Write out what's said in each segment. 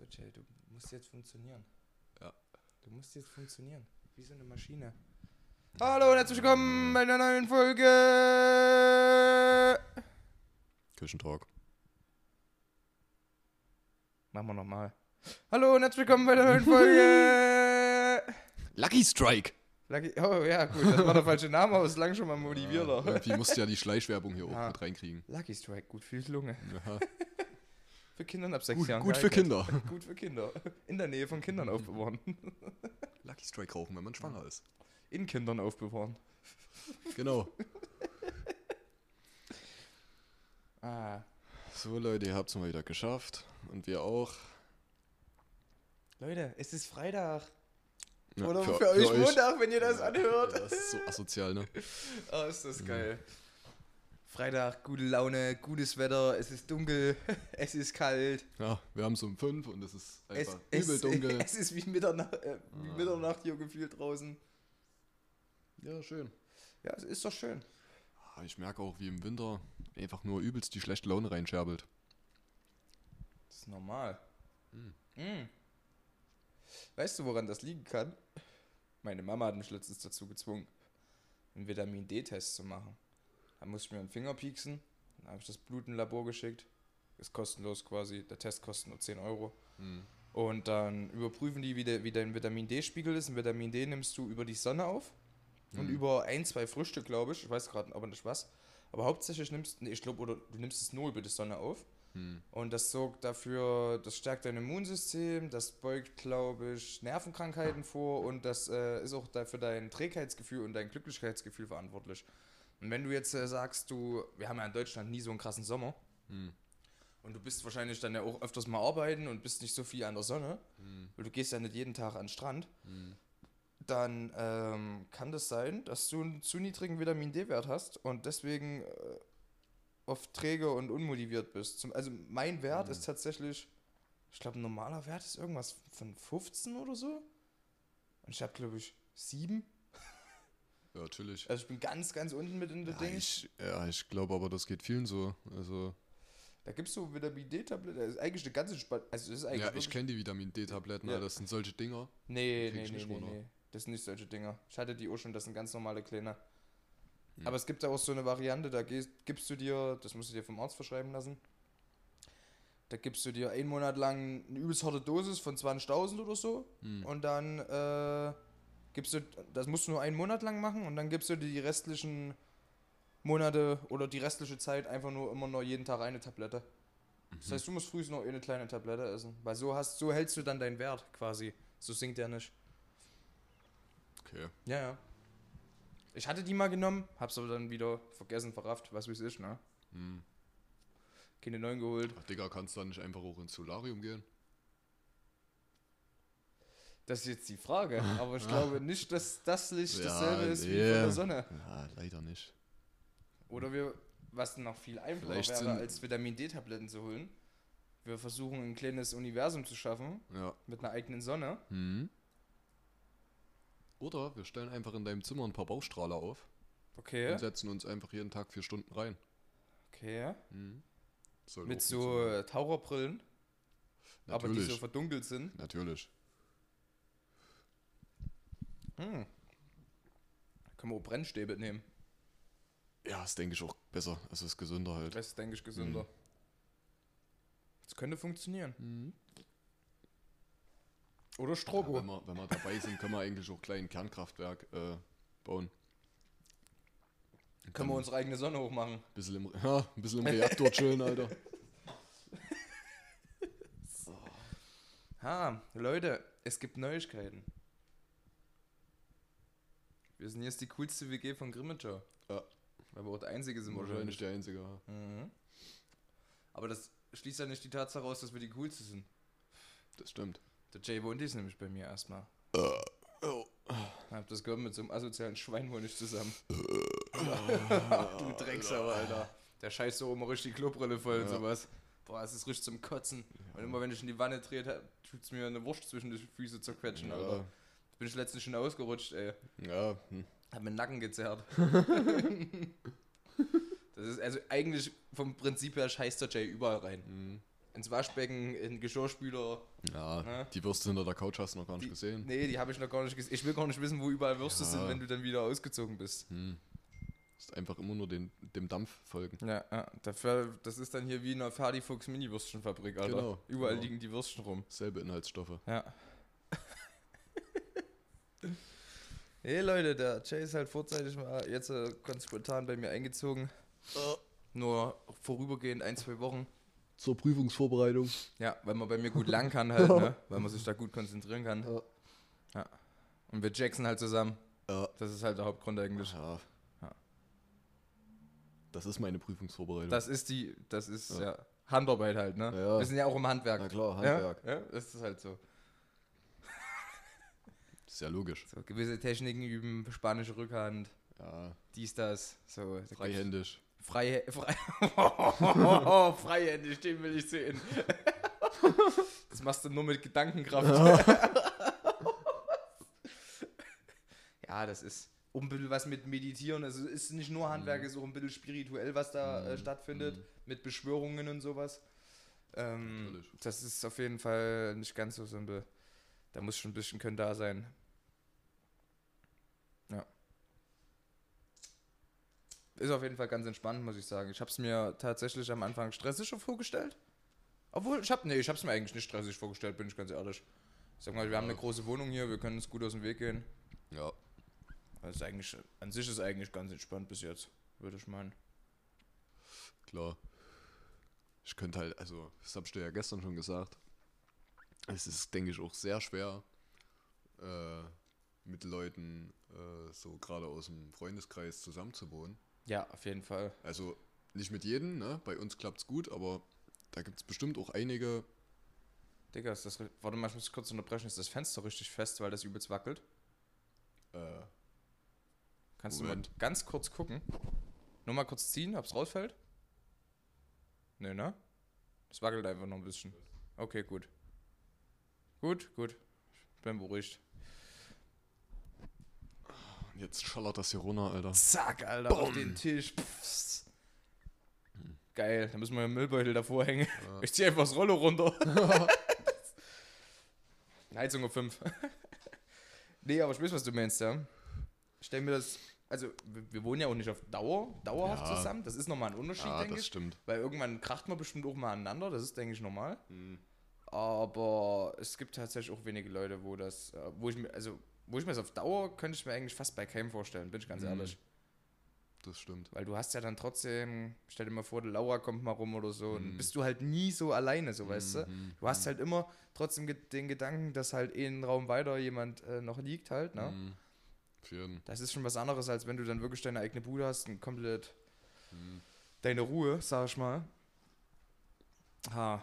So, Jay, du musst jetzt funktionieren. Ja. Du musst jetzt funktionieren. Wie so eine Maschine. Hallo und herzlich willkommen bei einer neuen Folge. Küchentalk. Machen wir nochmal. Hallo und herzlich willkommen bei einer neuen Folge. Lucky Strike! Lucky, oh ja, gut, das war der falsche Name, aber es lang schon mal motivierter. Irgendwie musst du ja die Schleichwerbung hier Ja. mit reinkriegen. Lucky Strike, gut für die Lunge. Ja. Für Kinder ab sechs Gut, Jahren. gut für geeignet. Kinder. Gut für Kinder. In der Nähe von Kindern aufbewahren. Lucky Strike rauchen, wenn man schwanger ist. In Kindern aufbewahren. Genau. Ah. So Leute, ihr habt es mal wieder geschafft. Und wir auch. Leute, es ist Freitag. Ja, Oder für, euch Montag, wenn ihr das Ja, anhört. Das ist so asozial, ne? Oh, ist das geil. Freitag, gute Laune, gutes Wetter, es ist dunkel, es ist kalt. Ja, wir haben es um 5 und es ist Es, einfach es, übel dunkel. es ist wie Mitternacht, äh, wie Ah. Mitternacht hier gefühlt draußen. Ja, schön. Ja, es ist doch schön. Ah, Ich merke auch, wie im Winter einfach nur übelst die schlechte Laune reinscherbelt. Das ist normal. Hm. Mm. Weißt du, woran das liegen kann? Meine Mama hat mich letztens dazu gezwungen, einen Vitamin D-Test zu machen. Da musste ich mir einen Finger pieksen, dann habe ich das Blut in ein Labor geschickt. Ist kostenlos quasi, der Test kostet nur 10 Euro. Hm. Und dann überprüfen die, wie, der, wie dein Vitamin D-Spiegel ist. Ein Vitamin D nimmst du über die Sonne auf und Mhm. über ein, zwei Früchte, glaube ich. Ich weiß gerade aber nicht was. Aber hauptsächlich nimmst nee, ich glaube, oder du nimmst es nur über die Sonne auf. Hm. Und das sorgt dafür, das stärkt dein Immunsystem, das beugt, glaube ich, Nervenkrankheiten vor und das äh, ist auch dafür dein Trägheitsgefühl und dein Glücklichkeitsgefühl verantwortlich. Und wenn du jetzt äh, sagst, du, wir haben ja in Deutschland nie so einen krassen Sommer Hm. und du bist wahrscheinlich dann ja auch öfters mal arbeiten und bist nicht so viel an der Sonne, Hm. weil du gehst ja nicht jeden Tag an den Strand, Hm. dann ähm, kann das sein, dass du einen zu niedrigen Vitamin D-Wert hast und deswegen äh, oft träge und unmotiviert bist. Zum, also mein Wert Mhm. ist tatsächlich, ich glaube, ein normaler Wert ist irgendwas von 15 oder so. Und ich habe, glaube ich, 7. Ja, natürlich. Also ich bin ganz, ganz unten mit in der Ja, Ding. ich, ja, ich glaube aber, das geht vielen so. Also, Da gibt es so Vitamin D-Tablette. Das ist eigentlich eine ganze Spa Also das ist eigentlich ja, ich kenne die Vitamin D-Tabletten, Ja. Alter, das sind solche Dinger. Nee, nee, du nee, nee, nee. Das sind nicht solche Dinger. Ich hatte die auch schon, das sind ganz normale kleine. Hm. Aber es gibt auch so eine Variante, da gibst du dir, das musst du dir vom Arzt verschreiben lassen, da gibst du dir einen Monat lang eine übelst harte Dosis von 20.000 oder so Hm. und dann äh, gibst du, das musst du nur einen Monat lang machen und dann gibst du dir die restlichen Monate oder die restliche Zeit einfach nur immer nur jeden Tag eine Tablette. Das Mhm. heißt, du musst früh noch eine kleine Tablette essen, weil so hast, so hältst du dann deinen Wert quasi. So sinkt der nicht. Okay. Ja, ja. Ich hatte die mal genommen, hab's aber dann wieder vergessen, verrafft, was wie es ist, ne? Hm. Keine neuen geholt. Ach, Digga, kannst du dann nicht einfach auch ins Solarium gehen? Das ist jetzt die Frage, aber ich glaube nicht, dass das Licht Ja, dasselbe ist wie nee. von der Sonne. Ja, leider nicht. Oder wir, was noch viel einfacher Vielleicht wäre, als Vitamin D-Tabletten zu holen. Wir versuchen ein kleines Universum zu schaffen Ja. mit einer eigenen Sonne. Hm. Oder wir stellen einfach in deinem Zimmer ein paar Baustrahler auf Okay. und setzen uns einfach jeden Tag vier Stunden rein. Okay. Hm. Soll Mit so äh, Taucherbrillen, aber die Natürlich. so verdunkelt sind. Natürlich. Hm. Können wir auch Brennstäbe nehmen. Ja, das denke ich auch besser. Es ist gesünder halt. Das ist, denke ich, gesünder. Das könnte funktionieren. Mhm. Oder Ja, Strobo. wenn, wir, wenn wir dabei sind, können wir eigentlich auch gleich ein Kernkraftwerk äh, bauen. Können wir unsere eigene Sonne hochmachen. Ein bisschen im, ja, ein bisschen im Reaktor chillen, Alter. Ha, Leute, es gibt Neuigkeiten. Wir sind jetzt die coolste WG von Grimmitschau. Ja. Weil wir auch der Einzige sind Wahrscheinlich wahrscheinlich. der Einzige. ja. Mhm. Aber das schließt ja nicht die Tatsache aus, dass wir die coolste sind. Das stimmt. Der Jay wohnt ist nämlich bei mir erstmal. Oh. Ich hab das gehört mit so einem asozialen Schwein wohne ich zusammen. du Drecksau, Alter. Der scheißt so immer richtig die Klobrille voll und Ja. sowas. Boah, es ist richtig zum Kotzen. Und immer wenn ich in die Wanne drehe, tut's mir eine Wurst zwischen die Füße zerquetschen, Alter. Ja, Bin ich letztens schon ausgerutscht, ey. ja. Hm. Hab mir den Nacken gezerrt. das ist also eigentlich vom Prinzip her scheißt der Jay überall rein. Hm. ins Waschbecken, in Geschirrspüler. Ja, Ne? die Würste hinter der Couch hast du noch gar nicht Die, gesehen. Nee, die habe ich noch gar nicht gesehen. Ich will gar nicht wissen, wo überall Würste Ja. sind, wenn du dann wieder ausgezogen bist. Hm. Ist einfach immer nur den, dem Dampf folgen. Ja, ja. Dafür, das ist dann hier wie in einer Ferdi Fuchs Mini-Würstchenfabrik, Alter. Genau, Überall genau. liegen die Würstchen rum. Selbe Inhaltsstoffe. Ja. Hey Leute, der Jay ist halt vorzeitig mal jetzt äh, ganz spontan bei mir eingezogen. Nur vorübergehend ein, zwei Wochen. Zur Prüfungsvorbereitung. Ja, weil man bei mir gut lang kann halt, ne? Weil man sich da gut konzentrieren kann. Ja. Ja. Und wir Jackson halt zusammen. Ja. Das ist halt der Hauptgrund eigentlich. ja. Das ist meine Prüfungsvorbereitung. Das ist die, das ist ja. Handarbeit halt, ne? Wir sind ja auch im Handwerk. Na klar? Handwerk. Ja, das ist halt so. Ist ja logisch. so. Gewisse Techniken üben, spanische Rückhand, Ja, dies, das. So, da freihändisch. Frei, frei, freihändig, den will ich sehen. Das machst du nur mit Gedankenkraft. ja, das ist auch ein bisschen was mit Meditieren. Also es ist nicht nur Handwerk, es ist auch ein bisschen spirituell, was da äh, Mhm. stattfindet, Mhm. mit Beschwörungen und sowas. Ähm, Natürlich. das ist auf jeden Fall nicht ganz so simpel. Da muss schon ein bisschen können da sein. Ist auf jeden Fall ganz entspannt, muss ich sagen. Ich habe es mir tatsächlich am Anfang stressiger vorgestellt. Obwohl, ich habe nee, ich es mir eigentlich nicht stressig vorgestellt, bin ich ganz ehrlich. Sag mal, wir haben eine große Wohnung hier, wir können uns gut aus dem Weg gehen. Ja, ist eigentlich, an sich ist eigentlich ganz entspannt bis jetzt, würde ich meinen. klar. Ich könnte halt, also, das hab ich dir ja gestern schon gesagt. Es ist, denke ich, auch sehr schwer, äh, mit Leuten äh, so gerade aus dem Freundeskreis zusammenzuwohnen. Ja, auf jeden Fall. Also nicht mit jedem, ne? Bei uns klappt's gut, aber da gibt es bestimmt auch einige. Digga, ist das. Warte mal, ich muss kurz unterbrechen. Ist das Fenster richtig fest, weil das übelst wackelt? Äh, Kannst Moment. du mal ganz kurz gucken? Nur mal kurz ziehen, ob's rausfällt? Nee, ne? Es wackelt einfach noch ein bisschen. Okay, gut. Gut, gut. Ich bin beruhigt. Jetzt schallert das hier runter, Alter. Zack, Alter, auf den Tisch. Pfft. Geil, da müssen wir einen Müllbeutel davor hängen. Ja. Ich zieh einfach das Rollo runter. Heizung auf 5. nee, aber ich weiß, was du meinst, ja. Ich stell mir das. Also, wir, wohnen ja auch nicht auf Dauer, dauerhaft Ja. zusammen. Das ist nochmal ein Unterschied, Ja, denke das ich. stimmt. Weil irgendwann kracht man bestimmt auch mal aneinander. Das ist, denke ich, normal. Hm. Aber es gibt tatsächlich auch wenige Leute, wo das, äh, wo ich mir, also, wo ich mir das auf Dauer könnte ich mir eigentlich fast bei keinem vorstellen, bin ich ganz Mhm. ehrlich. Das stimmt. Weil du hast ja dann trotzdem, stell dir mal vor, die Laura kommt mal rum oder so, und Mhm. bist du halt nie so alleine, so weißt du. Mhm. Du hast halt immer trotzdem den Gedanken, dass halt einen Raum weiter jemand äh, noch liegt halt, ne? Mhm. Jeden. Das ist schon was anderes, als wenn du dann wirklich deine eigene Bude hast und komplett Mhm. deine Ruhe, sag ich mal. Ha.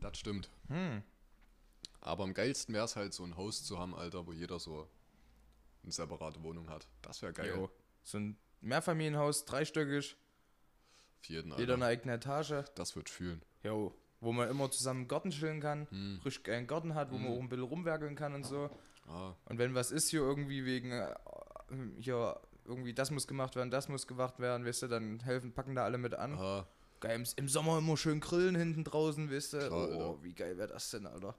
Das stimmt. Hm. Aber am geilsten wäre es halt, so ein Haus zu haben, Alter, wo jeder so eine separate Wohnung hat. Das wäre geil. Jo. So ein Mehrfamilienhaus, dreistöckig, Für jeden, jeder eine Alter. eigene Etage. Das wird fühlen. Jo. Wo man immer zusammen im Garten chillen kann, Hm. richtig geilen Garten hat, wo man Mhm. auch ein bisschen rumwerkeln kann und so. Ah, Und wenn was ist hier irgendwie wegen, äh, hier irgendwie das muss gemacht werden, das muss gemacht werden, weißt du, dann helfen, packen da alle mit an. aha. Geil, im, Sommer immer schön grillen hinten draußen, weißt du. Klar, oh, Alter. wie geil wäre das denn, Alter.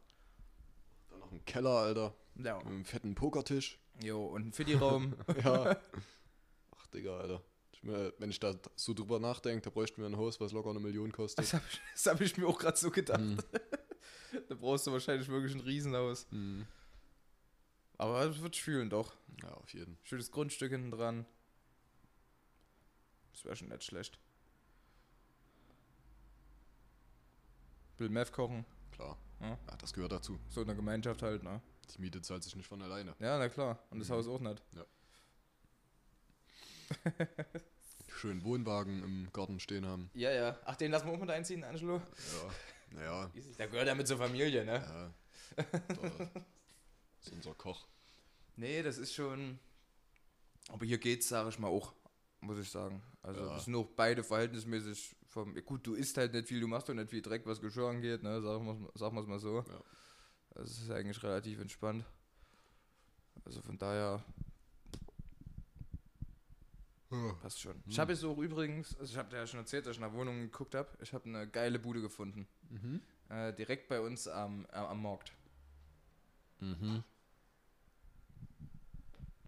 Dann noch ein Keller, Alter. Ja. Mit einem fetten Pokertisch. Jo, und ein Fitti-Raum. ja. Ach, Digga, Alter. Ich mir, wenn ich da so drüber nachdenke, da bräuchten wir ein Haus, was locker eine Million kostet. das habe ich, hab ich mir auch gerade so gedacht. Hm. da brauchst du wahrscheinlich wirklich ein Riesenhaus. Hm. Aber das wird fühlen, doch. Ja, auf jeden. Schönes Grundstück hinten dran. Das wäre schon nicht schlecht. Bill Meth kochen. Klar. Ja. Ja, das gehört dazu. So in der Gemeinschaft halt, ne? Die Miete zahlt sich nicht von alleine. Ja, na klar. Und das Mhm. Haus auch nicht. Schön Wohnwagen im Garten stehen haben. Ja, ja. Ach, den lassen wir auch mit einziehen, Angelo? Ja. Naja. Der gehört ja mit zur Familie, ne? Ja. Da ist unser Koch. Nee, das ist schon. Aber hier geht's, sage ich mal, auch, muss ich sagen. Also, Ja. das sind auch beide verhältnismäßig vom. Gut, du isst halt nicht viel, du machst doch nicht viel Dreck, was Geschirr angeht, ne? Sagen wir wir's mal so. Ja. Das ist eigentlich relativ entspannt. Also von daher. Passt schon. Ich habe jetzt auch übrigens, also ich habe dir ja schon erzählt, dass ich nach Wohnungen geguckt habe. Ich habe eine geile Bude gefunden. Mhm. Äh, direkt bei uns am, äh, am Markt. Mhm.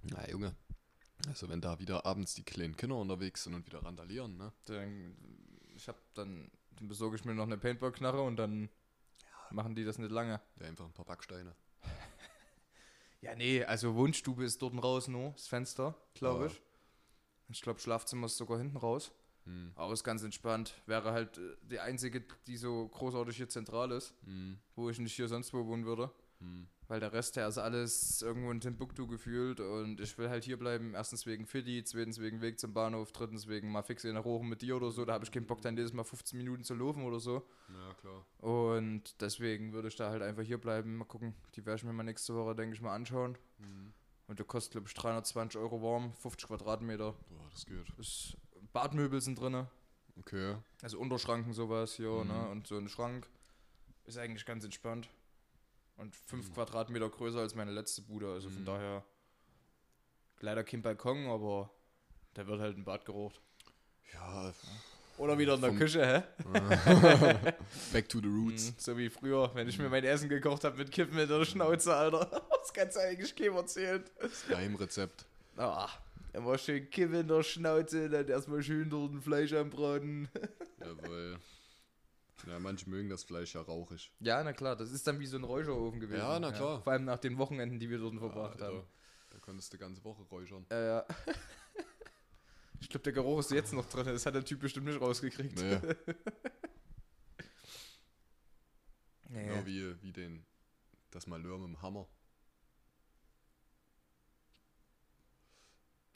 Na, Junge. Also, wenn da wieder abends die kleinen Kinder unterwegs sind und wieder randalieren, ne? Dann, ich habe dann, dann besorge ich mir noch eine Paintball-Knarre und dann machen die das nicht lange. Ja, einfach ein paar Backsteine. Ja, nee, also Wohnstube ist dort raus nur, das Fenster, glaube Ja. ich. Ich glaube, Schlafzimmer ist sogar hinten raus. Hm. Aber ist ganz entspannt. Wäre halt äh, die einzige, die so großartig hier zentral ist, Hm. wo ich nicht hier sonst wo wohnen würde. Hm. Weil der Rest, der ist alles irgendwo in Timbuktu gefühlt und ich will halt hier bleiben. Erstens wegen Fitti, zweitens wegen Weg zum Bahnhof, drittens wegen mal fix in der Rochen mit dir oder so. Da habe ich keinen Bock, dann jedes Mal 15 Minuten zu laufen oder so. Ja, klar. Und deswegen würde ich da halt einfach hier bleiben. Mal gucken. Die werde ich mir mal nächste Woche, denke ich, mal anschauen. Hm. Und der kostet, glaube ich, 320 Euro warm, 50 Quadratmeter. Boah, das geht. Ist, Badmöbel sind drin, Okay. also Unterschranken sowas hier, Mhm. ne? Und so ein Schrank. Ist eigentlich ganz entspannt. Und 5 Mhm. Quadratmeter größer als meine letzte Bude. Also von Mhm. daher leider kein Balkon, aber da wird halt ein Bad gerucht. Ja, Oder wieder in der Küche, hä? back to the roots. Mhm, so wie früher, wenn ich mir mein Essen gekocht habe mit Kippen in der Schnauze, Alter. Das kannst du eigentlich keinem erzählen. Das Geheimrezept. Ah, immer schön Kippen in der Schnauze, dann erstmal schön dort ein Fleisch anbraten. Jawohl. Ja, manche mögen das Fleisch ja rauchig. Ja, na klar, das ist dann wie so ein Räucherofen gewesen. Ja, na klar. Vor allem nach den Wochenenden, die wir dort verbracht Ja, haben. Da konntest du die ganze Woche räuchern. Ja, ja. Ich glaube, der Geruch ist jetzt noch drin. Das hat der Typ bestimmt nicht rausgekriegt. Naja, Ja, genau ja. wie, wie den, das Malheur mit dem Hammer.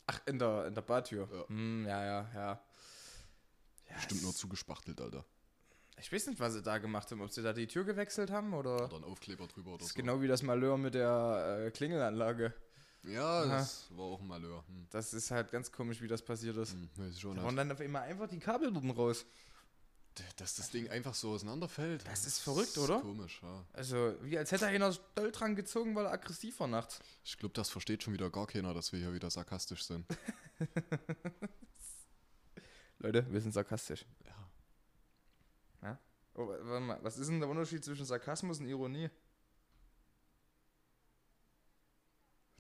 Ach, in der, in der Bartür. Ja. Hm, ja, ja, ja. ja Bestimmt es- nur zugespachtelt, Alter. Ich weiß nicht, was sie da gemacht haben. Ob sie da die Tür gewechselt haben oder. Oder ein Aufkleber drüber oder Das ist so. genau wie das Malheur mit der äh, Klingelanlage. Ja, Aha. das war auch ein Malheur. Hm. Das ist halt ganz komisch, wie das passiert ist. Hm, weiß ich schon Da waren dann auf einmal einfach die Kabel dort raus. Dass das Ding einfach so auseinanderfällt. Das ist verrückt, oder? komisch, ja. Also, wie als hätte einer doll dran gezogen, weil er aggressiv war nachts. Ich glaube, das versteht schon wieder gar keiner, dass wir hier wieder sarkastisch sind. Leute, wir sind sarkastisch. Ja. Oh, warte mal, was ist denn der Unterschied zwischen Sarkasmus und Ironie?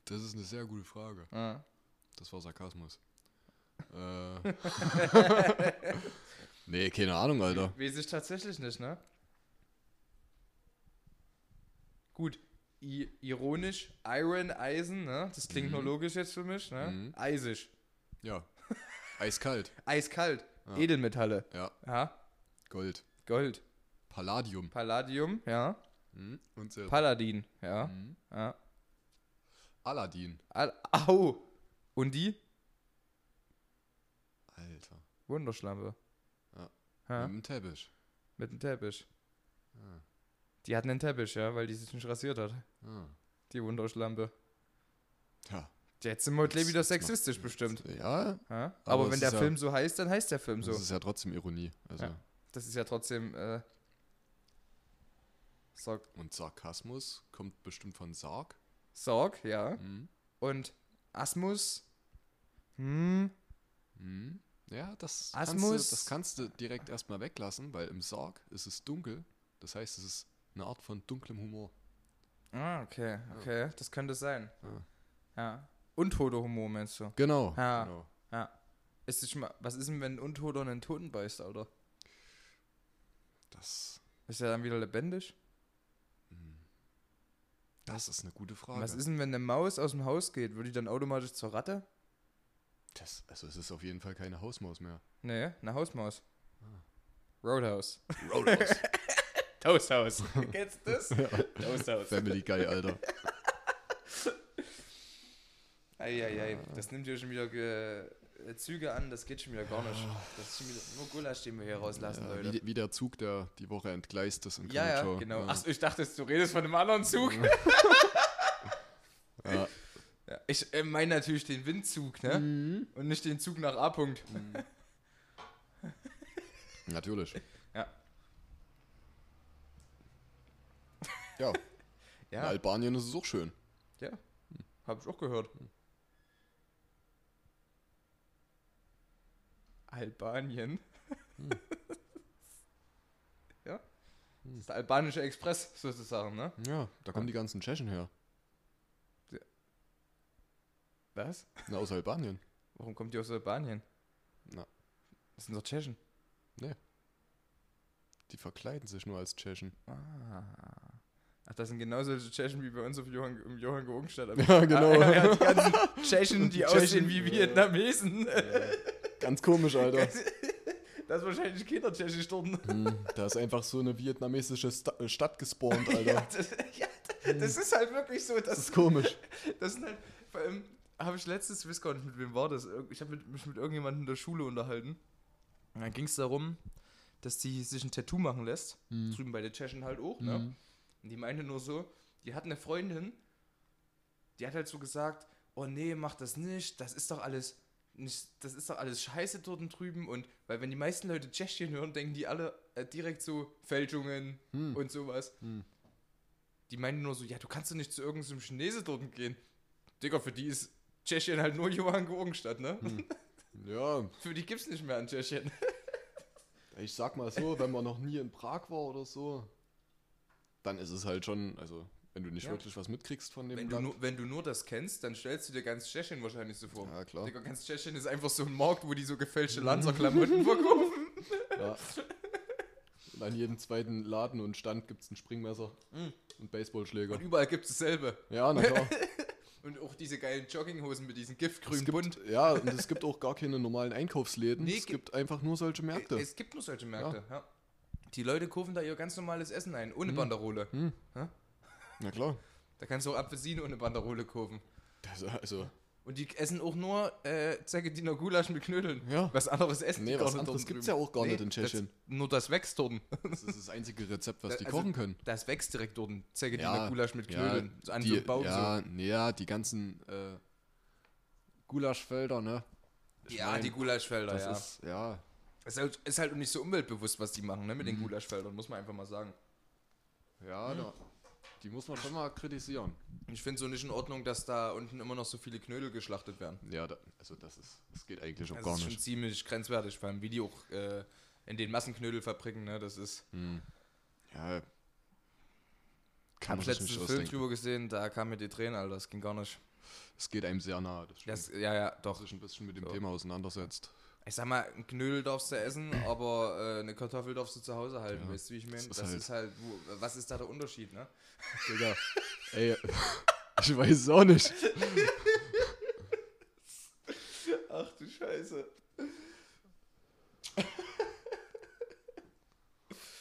Das ist eine sehr gute Frage. Ah. Das war Sarkasmus. äh. nee, keine Ahnung, Alter. Weiß ich tatsächlich nicht, ne? Gut, I ironisch, Iron, Eisen, ne? Das klingt Mhm. nur logisch jetzt für mich, ne? Mhm. Eisig. Ja. Eiskalt. Eiskalt. Ja. Edelmetalle. Ja. Ja. Gold. Gold. Palladium. Palladium, ja. Hm? Und Silber. Paladin, ja. Hm? ja. Aladdin. Al Au! Und die? Alter. Wunderschlampe. Ja. ja. Mit dem Teppich. Mit dem Teppich. Ah. Die hatten einen Teppich, ja, weil die sich nicht rasiert hat. Ah. Die Wunderschlampe. Ja. Jetzt sind wir heute Jetzt- wieder jetzt macht- sexistisch bestimmt. Ja, Ja? Aber Aber, wenn der ja- Film so heißt, dann heißt der Film so. das ist ja trotzdem Ironie. Also. Ja. Das ist ja trotzdem. Äh, Sorg. Und Sarkasmus kommt bestimmt von Sarg. Sorg, ja. Hm? Und Asmus. Hm. Hm? Ja, das Asmus- kannst, du, das kannst du direkt erstmal weglassen, weil im Sarg ist es dunkel. Das heißt, es ist eine Art von dunklem Humor. Ah, okay, okay. Das könnte sein. Ja. Ja. Untoter Humor, meinst du? Genau. Ja. genau. Ja. Ist das schon mal, was ist denn, wenn ein Untoter einen Toten beißt, Alter? Das, Ist er dann wieder lebendig? Das ist eine gute Frage. was ist denn, wenn eine Maus aus dem Haus geht? Wird die dann automatisch zur Ratte? das? Also es ist auf jeden Fall keine Hausmaus mehr. Nee, eine Hausmaus. Roadhouse. Roadhouse. Toasthaus. Kennst du das? Toasthaus. Family Guy, Alter. Eieiei, das nimmt ja schon wieder Ge äh, Züge an, das geht schon wieder gar nicht. Das ist schon wieder nur Gulasch, den wir hier rauslassen, Ja, Leute. wie, wie der Zug, der die Woche entgleist ist in Ja, ja, Krakau. genau. Ja. Achso, ich dachte, du redest von einem anderen Zug. Ja. Ja, ich äh, meine natürlich den Windzug, ne? Mhm. Und nicht den Zug nach A. -Punkt. Natürlich. Ja. Ja, in Ja, Albanien ist es auch schön. ja. Hab ich auch gehört. Albanien. Hm. ja? Das ist der albanische Express sozusagen, ne? Ja, da kommen die ganzen Tschechen her. Was? Na, aus Albanien. Warum kommt die aus Albanien? Na. Das sind doch Tschechen. Die verkleiden sich nur als Tschechen. Ah. Ach, das sind genau solche Tschechen wie bei uns auf Johann, im Johann Georgenstadt. Ja, genau. Ah, ja, die ganzen Tschechen, die Tschechen, aussehen wie ja. Ganz komisch, Alter. Das ist wahrscheinlich Kindertschechisch dort. Hm, da ist einfach so eine vietnamesische Sta äh, Stadt gespawnt, Alter. Ja, das, ja, das ist halt wirklich so. Das Das, ist komisch. das sind halt, vor allem habe ich letztes, ich weiß gar nicht, mit wem war das. Ich habe mich mit irgendjemandem in der Schule unterhalten. Und dann ging es darum, dass die sich ein Tattoo machen lässt. Hm. Drüben bei den Tschechen halt auch, ne? Hm. Und die meinte nur so, die hat eine Freundin, die hat halt so gesagt, oh nee, mach das nicht, das ist doch alles nicht, das ist doch alles scheiße dort drüben und weil wenn die meisten Leute Tschechien hören, denken die alle äh, direkt so Fälschungen Hm. und sowas. Hm. Die meinen nur so, ja, du kannst doch nicht zu irgendeinem Chinese dort gehen. Digga, für die ist Tschechien halt nur Johann Georgenstadt, ne? Ja, Für die gibt's nicht mehr in Tschechien. ich sag mal so, wenn man noch nie in Prag war oder so, dann ist es halt schon, also wenn du nicht Ja. wirklich was mitkriegst von dem Wenn du, Land. nur, wenn du nur das kennst, dann stellst du dir ganz Tschechien wahrscheinlich so vor. Ja, klar. Digga, ganz Tschechien ist einfach so ein Markt, wo die so gefälschte Lanzerklamotten verkaufen. Ja. Und an jedem zweiten Laden und Stand gibt es ein Springmesser Mhm. und Baseballschläger. Und überall gibt es dasselbe. Ja, na klar. Und auch diese geilen Jogginghosen mit diesem es giftgrünen gibt, Bund. ja, und es gibt auch gar keine normalen Einkaufsläden. Nee, es gibt- einfach nur solche Märkte. Es gibt nur solche Märkte, ja. Die Leute kaufen da ihr ganz normales Essen ein, ohne Banderole. Hm. Hä? Na klar. Da kannst du auch Apfelsine ohne Banderole kaufen. Das, also, Und die essen auch nur äh, Zeggediner Gulasch mit Knödeln. Ja. Was anderes essen Nee, die gar was nicht anderes gibt's drüben. ja auch gar nicht in Tschechien. Das, nur das wächst dort. das ist das einzige Rezept, was die Also, kochen können. Das wächst direkt dort. Zeggediner Gulasch mit ja, Knödeln. so an die, so Baum ja, nee, ja, die ganzen äh, Gulaschfelder, ne? so. Ich Ja, mein, die Gulaschfelder, Das ja. ist, ja, ist, halt, ist halt nicht so umweltbewusst, was die machen, ne, mit Mhm. den Gulaschfeldern, muss man einfach mal sagen. ja, da, die muss man schon mal kritisieren. Ich finde so nicht in Ordnung, dass da unten immer noch so viele Knödel geschlachtet werden. Ja, da, also das ist, das geht eigentlich auch Das gar ist schon nicht. ziemlich grenzwertig, vor allem wie die auch äh, in den Massenknödelfabriken, ne, das ist... Hm. Ja, Ich kann nicht einen Film ausdenken. drüber gesehen, da kam mir die Tränen, Alter, das ging gar nicht. Es geht einem sehr nahe, das, Das, ja, ja, Dass doch. sich ein bisschen mit dem So. Thema auseinandersetzt. Ich sag mal, ein Knödel darfst du essen, aber äh, eine Kartoffel darfst du zu Hause halten, Ja, weißt du, wie ich meine? das Das, ist ist, halt- halt, wo, was ist da der Unterschied, ne? Digga, ey, ich weiß es auch nicht. Ach du Scheiße.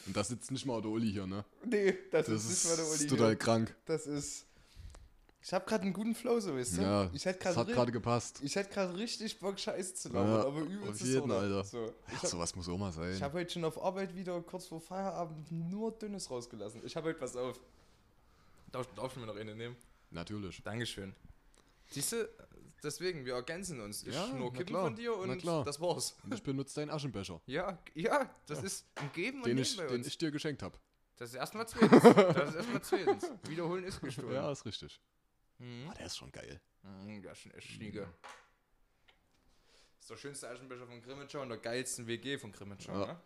Und da sitzt nicht mal der Uli hier, ne? Nee, das, Das ist ist, nicht mal der Uli. total hier. krank. Das ist. Ich habe gerade einen guten Flow, so weißt du? Ja, ich hätte das hat gerade gepasst. ich hätte gerade richtig Bock, Scheiße zu labern, Ja, aber auf übelst jeden, Alter. So. Ich Ja, habe sowas muss auch mal sein. hab heute schon auf Arbeit wieder kurz vor Feierabend nur Dünnes rausgelassen. Ich habe heute was auf. Darf, darf ich mir noch eine nehmen? Natürlich. Dankeschön. Siehst du, deswegen, wir ergänzen uns. Ich Ja, nur Kippen von dir und das war's. Und ich benutze deinen Aschenbecher, Ja, ja, das ist ein Geben und den Nehmen ich, den ich dir geschenkt habe. das ist erstmal zweitens. das ist erstmal zweitens. Wiederholen ist gestohlen. Ja, ist richtig. Mhm. Ah, der ist schon geil. Mhm, das ist schon echt schnieke. Das ist der schönste Aschenbecher von Grimmitschau und der geilsten WG von Grimmitschau, Ja. ne?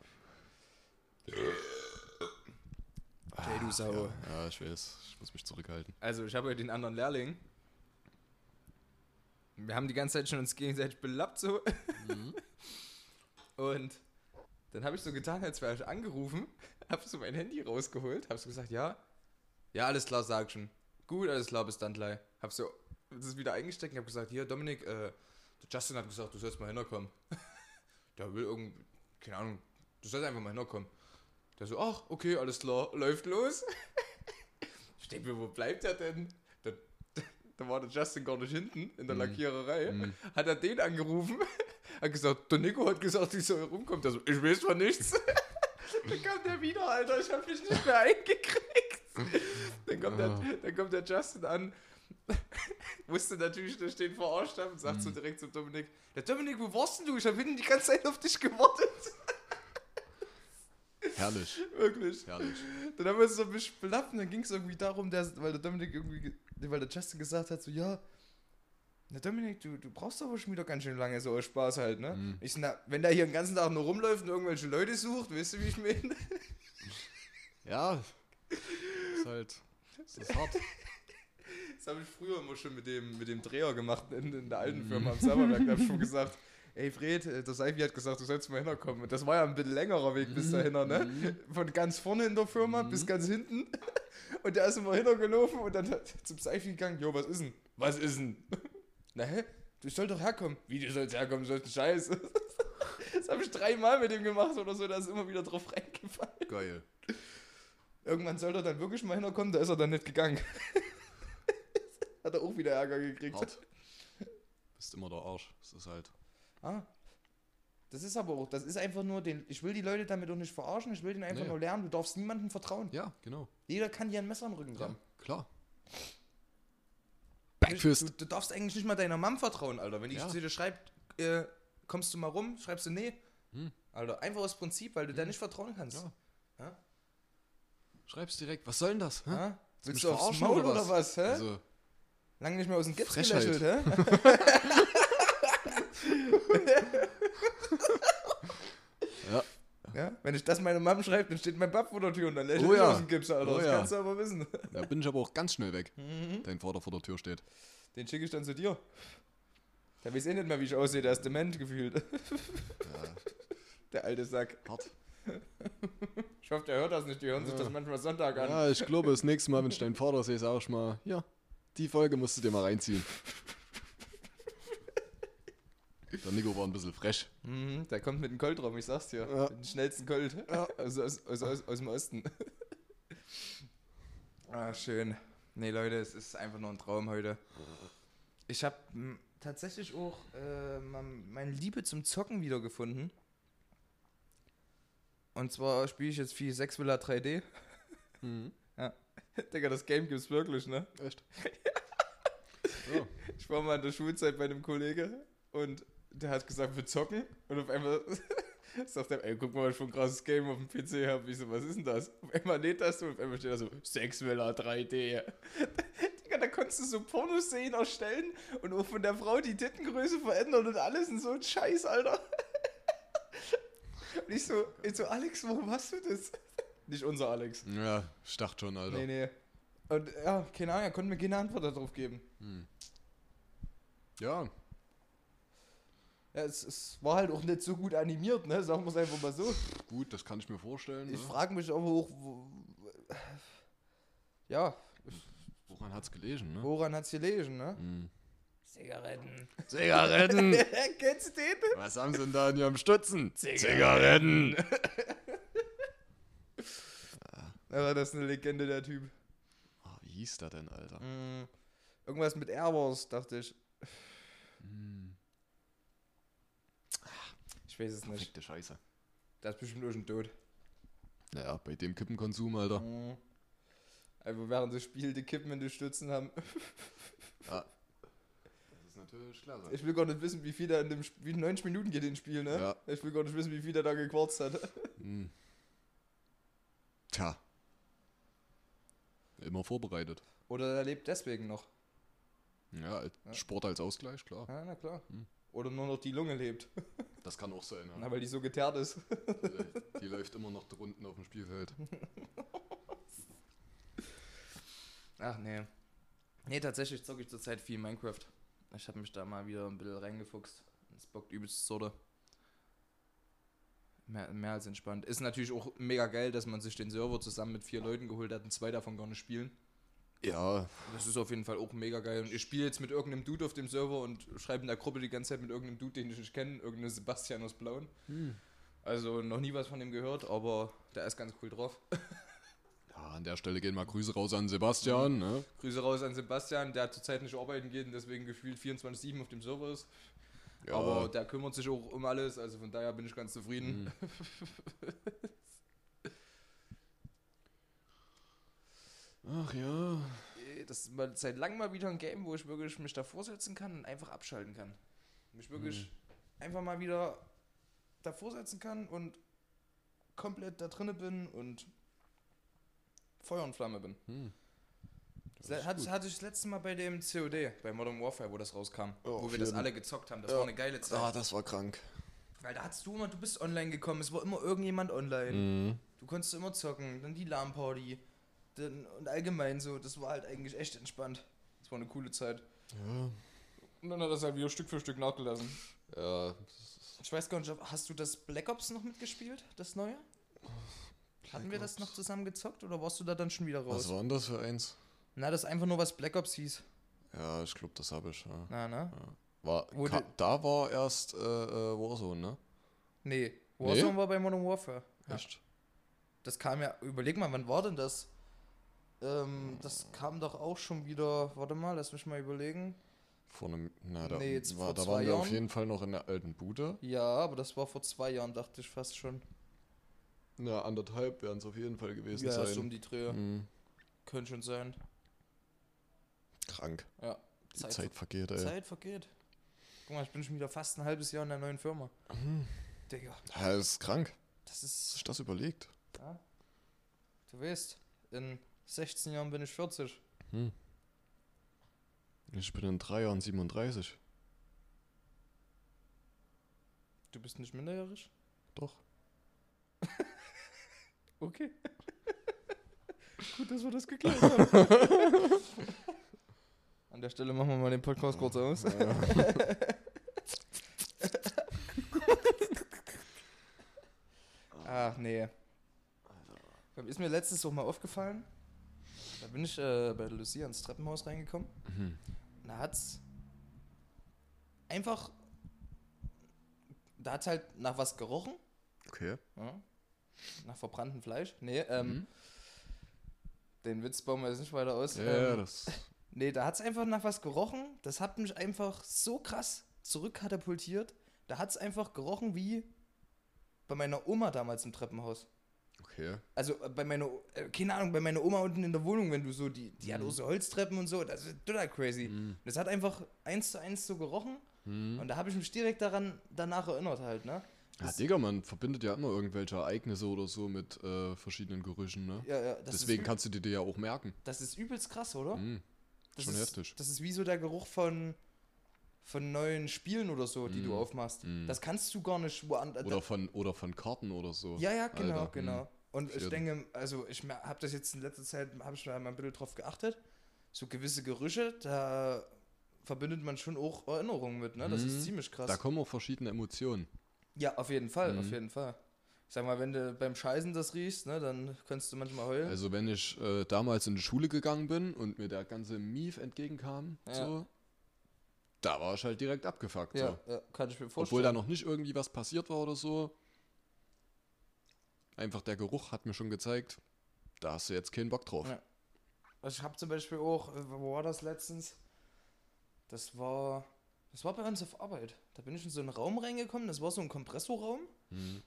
Okay, du Sau. Ja, ja, ich weiß. Ich muss mich zurückhalten. Also, ich habe heute den anderen Lehrling. Wir haben die ganze Zeit schon uns gegenseitig belappt, so. Mhm. Und dann habe ich so getan, als wäre ich angerufen, habe so mein Handy rausgeholt, habe so gesagt, ja, ja, alles klar, sag schon. Gut, alles klar, bis dann gleich. Habe so das ist wieder eingesteckt und habe gesagt, hier, Dominik, äh, Justin hat gesagt, du sollst mal hinkommen. Der will irgendwie, keine Ahnung, du sollst einfach mal hinkommen. Der so, ach, okay, alles klar, läuft los. Ich denke mir, wo bleibt er denn? Da, da war der Justin gar nicht hinten in der Mhm. Lackiererei. Mhm. Hat er den angerufen, hat gesagt, der Nico hat gesagt, ich soll rumkommen. Der so, ich weiß von nichts. Dann kam der wieder, Alter, ich hab mich nicht mehr eingekriegt. Dann kommt, der, Ah. dann kommt der Justin an, wusste natürlich, dass ich den verarscht habe und sagt so Mhm. direkt zum Dominik, der Dominik, wo warst denn du? Ich habe hinten die ganze Zeit auf dich gewartet. Herrlich. Wirklich. Herrlich. Dann haben wir uns so ein bisschen belappt und dann ging es irgendwie darum, der, weil der Dominik irgendwie, ge- weil der Justin gesagt hat, so, ja, Na Dominik, du, du brauchst aber schon wieder ganz schön lange so Spaß halt, ne? Mhm. Ich, na, wenn der hier den ganzen Tag nur rumläuft und irgendwelche Leute sucht, weißt du, wie ich meine? Ja, ist halt, das ist hart. Das habe ich früher immer schon mit dem, mit dem Dreher gemacht in, in der alten Firma am Serverwerk. Da habe ich schon gesagt, ey Fred, äh, der Seifi hat gesagt, du sollst mal hinkommen. Und das war ja ein bisschen längerer Weg bis dahin, ne? Von ganz vorne in der Firma bis ganz hinten. Und der ist immer hingelaufen und dann hat zum Seifi gegangen, jo, was ist denn? Was ist denn? Na hä? Du sollst doch herkommen. Wie, du sollst herkommen, du sollst einen Scheiß. Das habe ich dreimal mit dem gemacht oder so, da ist immer wieder drauf reingefallen. Geil. Irgendwann soll er dann wirklich mal hinkommen, da ist er dann nicht gegangen. Hat er auch wieder Ärger gekriegt. Hart. Bist immer der Arsch. Das ist halt. Ah. Das ist aber auch, das ist einfach nur den. Ich will die Leute damit doch nicht verarschen, ich will denen einfach Nee. nur lernen, du darfst niemandem vertrauen. Ja, genau. Jeder kann dir ein Messer den Rücken Ja, rammen. klar. Du, Backfist. du darfst eigentlich nicht mal deiner Mom vertrauen, Alter. Wenn die Ja. zu dir schreibt, äh, kommst du mal rum, schreibst du nee. Hm. Alter, einfach aus Prinzip, weil du da nicht vertrauen kannst. Ja. Ja? Schreib's direkt. Was soll denn das? Hä? Willst du aufs Maul oder oder was? hä? Also, Lange nicht mehr aus dem Gips Frechheit. gelächelt, hä? ja. Ja? Wenn ich das meiner Mom schreibe, dann steht mein Pap vor der Tür und dann lächelt Oh ja. aus dem Gips, Alter. Oh das ja. kannst du aber wissen. Da bin ich aber auch ganz schnell weg. Mhm. Dein Vater vor der Tür steht. Den schicke ich dann zu dir. Der weiß eh nicht mehr, wie ich aussehe, der ist dement gefühlt. Ja, Der alte Sack. hart. Ich hoffe, der hört das nicht, die hören sich Ja. das manchmal Sonntag an. Ja, ich glaube, das nächste Mal, wenn ich deinen Vater sehe, sag ich mal, ja, die Folge musst du dir mal reinziehen. Der Nico war ein bisschen frech. Mhm, der kommt mit dem Colt rum, ich sag's dir. Ja. Mit dem schnellsten Colt. Ja. Aus, aus, aus, aus, aus dem Osten. ah, schön. Nee, Leute, es ist einfach nur ein Traum heute. Ich habe tatsächlich auch äh, mein- meine Liebe zum Zocken wiedergefunden. Und zwar spiele ich jetzt viel 6 Villa 3D. Mhm. Digga, das Game gibt's wirklich, ne? Echt? Ja. Ich war mal in der Schulzeit bei einem Kollege und der hat gesagt, wir zocken. Und auf einmal sagt er, ey, guck mal, was für ein krasses Game auf dem PC habe. Ich so, was ist denn das? Auf einmal lädt das und auf einmal steht da so, Sexvilla 3D. Digga, da konntest du so Pornoszenen erstellen und auch von der Frau die Tittengröße verändern und alles und so ein Scheiß, Alter. Und ich so, ich so, Alex, warum hast du das? Nicht unser Alex. ja, ich dachte schon, Alter. Nee, nee. Und ja, keine Ahnung, er konnte mir keine Antwort darauf geben. Hm. Ja, Ja, es, es war halt auch nicht so gut animiert, ne? Sagen wir es einfach mal so. gut, das kann ich mir vorstellen. Ich ne? frage mich aber auch, wo, ja, Woran hat's gelesen, ne? woran hat's gelegen, ne? Hm. Zigaretten. Zigaretten! Kennst du den? Was haben sie denn da in ihrem Stutzen? Zigaretten. Aber das ist eine Legende, der Typ. Ah, wie hieß der denn, Alter? Mm, Irgendwas mit Airwars, dachte ich. Hm. Ich weiß es nicht. Verfickte Scheiße. Der ist bestimmt auch schon tot. Naja, bei dem Kippenkonsum, Alter. Mm. Einfach während des Spiels die Kippen in die Stützen haben. Ja. Natürlich klasse. Ich will gar nicht wissen, wie viel da in dem Spiel, wie 90 Minuten geht in Spiel, ne? Ja. Ich will gar nicht wissen, wie viel der da gequarzt hat. Hm. Tja. Immer vorbereitet. Oder er lebt deswegen noch. Ja, als Ja. Sport als Ausgleich, klar. Ja, na klar. Hm. Oder nur noch die Lunge lebt. Das kann auch sein, Na, weil die so geteert ist. Die, die läuft immer noch drunten auf dem Spielfeld. Ach nee. Nee, tatsächlich zocke ich zurzeit viel Minecraft. Ich habe mich da mal wieder ein bisschen reingefuchst. Es bockt übelst Sorte. Mehr, mehr als entspannt. Ist natürlich auch mega geil, dass man sich den Server zusammen mit vier Leuten geholt hat und zwei davon gar nicht spielen. Ja, Das ist auf jeden Fall auch mega geil. Und ich spiele jetzt mit irgendeinem Dude auf dem Server und schreibe in der Gruppe die ganze Zeit mit irgendeinem Dude, den ich nicht kenne, irgendeinem Sebastian aus Blauen. Also noch nie was von dem gehört, aber der ist ganz cool drauf. ja, an der Stelle gehen mal Grüße raus an Sebastian. Ne? Grüße raus an Sebastian, der zurzeit nicht arbeiten geht und deswegen gefühlt 24-7 auf dem Server ist. Ja, Aber der kümmert sich auch um alles, also von daher bin ich ganz zufrieden. Mhm. Ach ja. Äh, Das ist mal seit langem mal wieder ein Game, wo ich wirklich mich davor setzen kann und einfach abschalten kann. Mich wirklich einfach mal wieder davor setzen kann und komplett da drinne bin und Feuer und Flamme bin. Hm. Das hatte, hatte ich das letzte Mal bei dem COD, bei Modern Warfare, wo das rauskam. Oh, wo wir das jeden. alle gezockt haben. Das Ja. war eine geile Zeit. Ah, das war krank. Weil da hattest du immer, du bist online gekommen, es war immer irgendjemand online. Mhm. Du konntest immer zocken, dann die LAN-Party. Und allgemein so, das war halt eigentlich echt entspannt. Das war eine coole Zeit. Ja. Und dann hat das halt wieder Stück für Stück nachgelassen. Ja. Ich weiß gar nicht, ob- hast du das Black Ops noch mitgespielt, das neue? Hatten wir das noch zusammen gezockt oder warst du da dann schon wieder raus? Was war denn das für eins? Na, das ist einfach nur was Black Ops hieß. Ja, ich glaube, das habe ich. Ja. Na, ne? War, Wo ka- da war erst äh, äh, Warzone, ne? Nee. Warzone war bei Modern Warfare. Ja. Echt? Das kam ja, überleg mal, wann war denn das? Ähm, das kam doch auch schon wieder, warte mal, lass mich mal überlegen. Vor einem. Na, da, Nee, jetzt war, da waren wir auf Jahren. jeden Fall noch in der alten Bude. Ja, aber das war vor zwei Jahren, dachte ich fast schon. Na, anderthalb werden es auf jeden Fall gewesen Ja, sein. so um die Dreh. Mhm. Könnte schon sein. Krank. Ja. Die Zeit, Zeit, vergeht, ey. Zeit vergeht. Guck mal, ich bin schon wieder fast ein halbes Jahr in der neuen Firma. Mhm. Digga, Ja, das ist krank. das Hast du ist. das überlegt? Ja, du weißt, in 16 Jahren bin ich 40. Hm. Ich bin in drei Jahren 37. Du bist nicht minderjährig? Doch. Okay. Gut, dass wir das geklärt haben. An der Stelle machen wir mal den Podcast kurz aus. Ach nee. Ist mir letztens auch mal aufgefallen. Da bin ich äh, bei der Lucia ins Treppenhaus reingekommen. Mhm. Und Da hat's einfach. Da hat's halt nach was gerochen. Okay. Ja. Nach verbranntem Fleisch. Nee, ähm, Mhm. den Witz bauen wir jetzt nicht weiter aus. Ja, ähm, das. nee, da hat's einfach nach was gerochen. Das hat mich einfach so krass zurückkatapultiert. Da hat's einfach gerochen wie bei meiner Oma damals im Treppenhaus. Okay. Also äh, bei meiner, äh, keine Ahnung, bei meiner Oma unten in der Wohnung, wenn du so, die, die hat Mhm. auch so Holztreppen und so, das ist total crazy. Mhm. Das hat einfach eins zu eins so gerochen Mhm. und da habe ich mich direkt daran danach erinnert halt, ne? Ja, Digga, man verbindet ja immer irgendwelche Ereignisse oder so mit äh, verschiedenen Gerüchen, ne? Ja, ja, das Deswegen kannst du dir die ja auch merken. das ist übelst krass, oder? Mhm. Das Schon ist, heftig. Das ist wie so der Geruch von, von neuen Spielen oder so, die du Mm. aufmachst. Mm. Das kannst du gar nicht woanders. Oder von, oder von Karten oder so. ja, ja, genau, Alter, genau. Und ich denke, also ich habe das jetzt in letzter Zeit, habe ich mal ein bisschen drauf geachtet. So gewisse Gerüche, da verbindet man schon auch Erinnerungen mit, ne? Das Mm. ist ziemlich krass. Da kommen auch verschiedene Emotionen. Ja, auf jeden Fall, auf Mhm. jeden Fall. Ich sag mal, wenn du beim Scheißen das riechst, ne, dann kannst du manchmal heulen. Also wenn ich äh, damals in die Schule gegangen bin und mir der ganze Mief entgegenkam, Ja. so, da war ich halt direkt abgefuckt. ja, So. ja, kann ich mir vorstellen. Obwohl da noch nicht irgendwie was passiert war oder so. Einfach der Geruch hat mir schon gezeigt, da hast du jetzt keinen Bock drauf. Also ich habe zum Beispiel auch, äh, wo war das letztens? Das war, das war bei uns auf Arbeit. Da bin ich in so einen Raum reingekommen, das war so ein Kompressorraum. Mhm.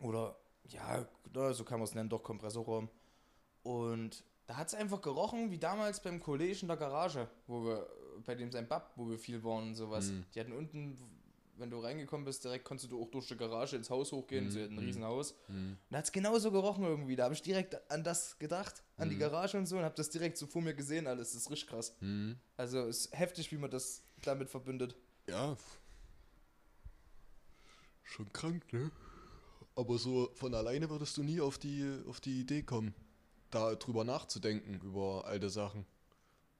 Oder, ja, so kann man es nennen, doch Kompressorraum. Und da hat es einfach gerochen, wie damals beim Kollege in der Garage, wo wir, bei dem sein Bab, wo wir viel waren und sowas. Mhm. Die hatten unten, wenn du reingekommen bist, direkt konntest du auch durch die Garage ins Haus hochgehen, Mhm, sie hatten ein mhm. Riesenhaus. Mhm. Da hat es genauso gerochen irgendwie. Da habe ich direkt an das gedacht, an die Mhm. Garage und so, und habe das direkt so vor mir gesehen. Alles das ist richtig krass. Mhm. Also es ist heftig, wie man das damit verbindet. Ja. Schon krank, ne? Aber so von alleine würdest du nie auf die, auf die Idee kommen, da drüber nachzudenken, über alte Sachen.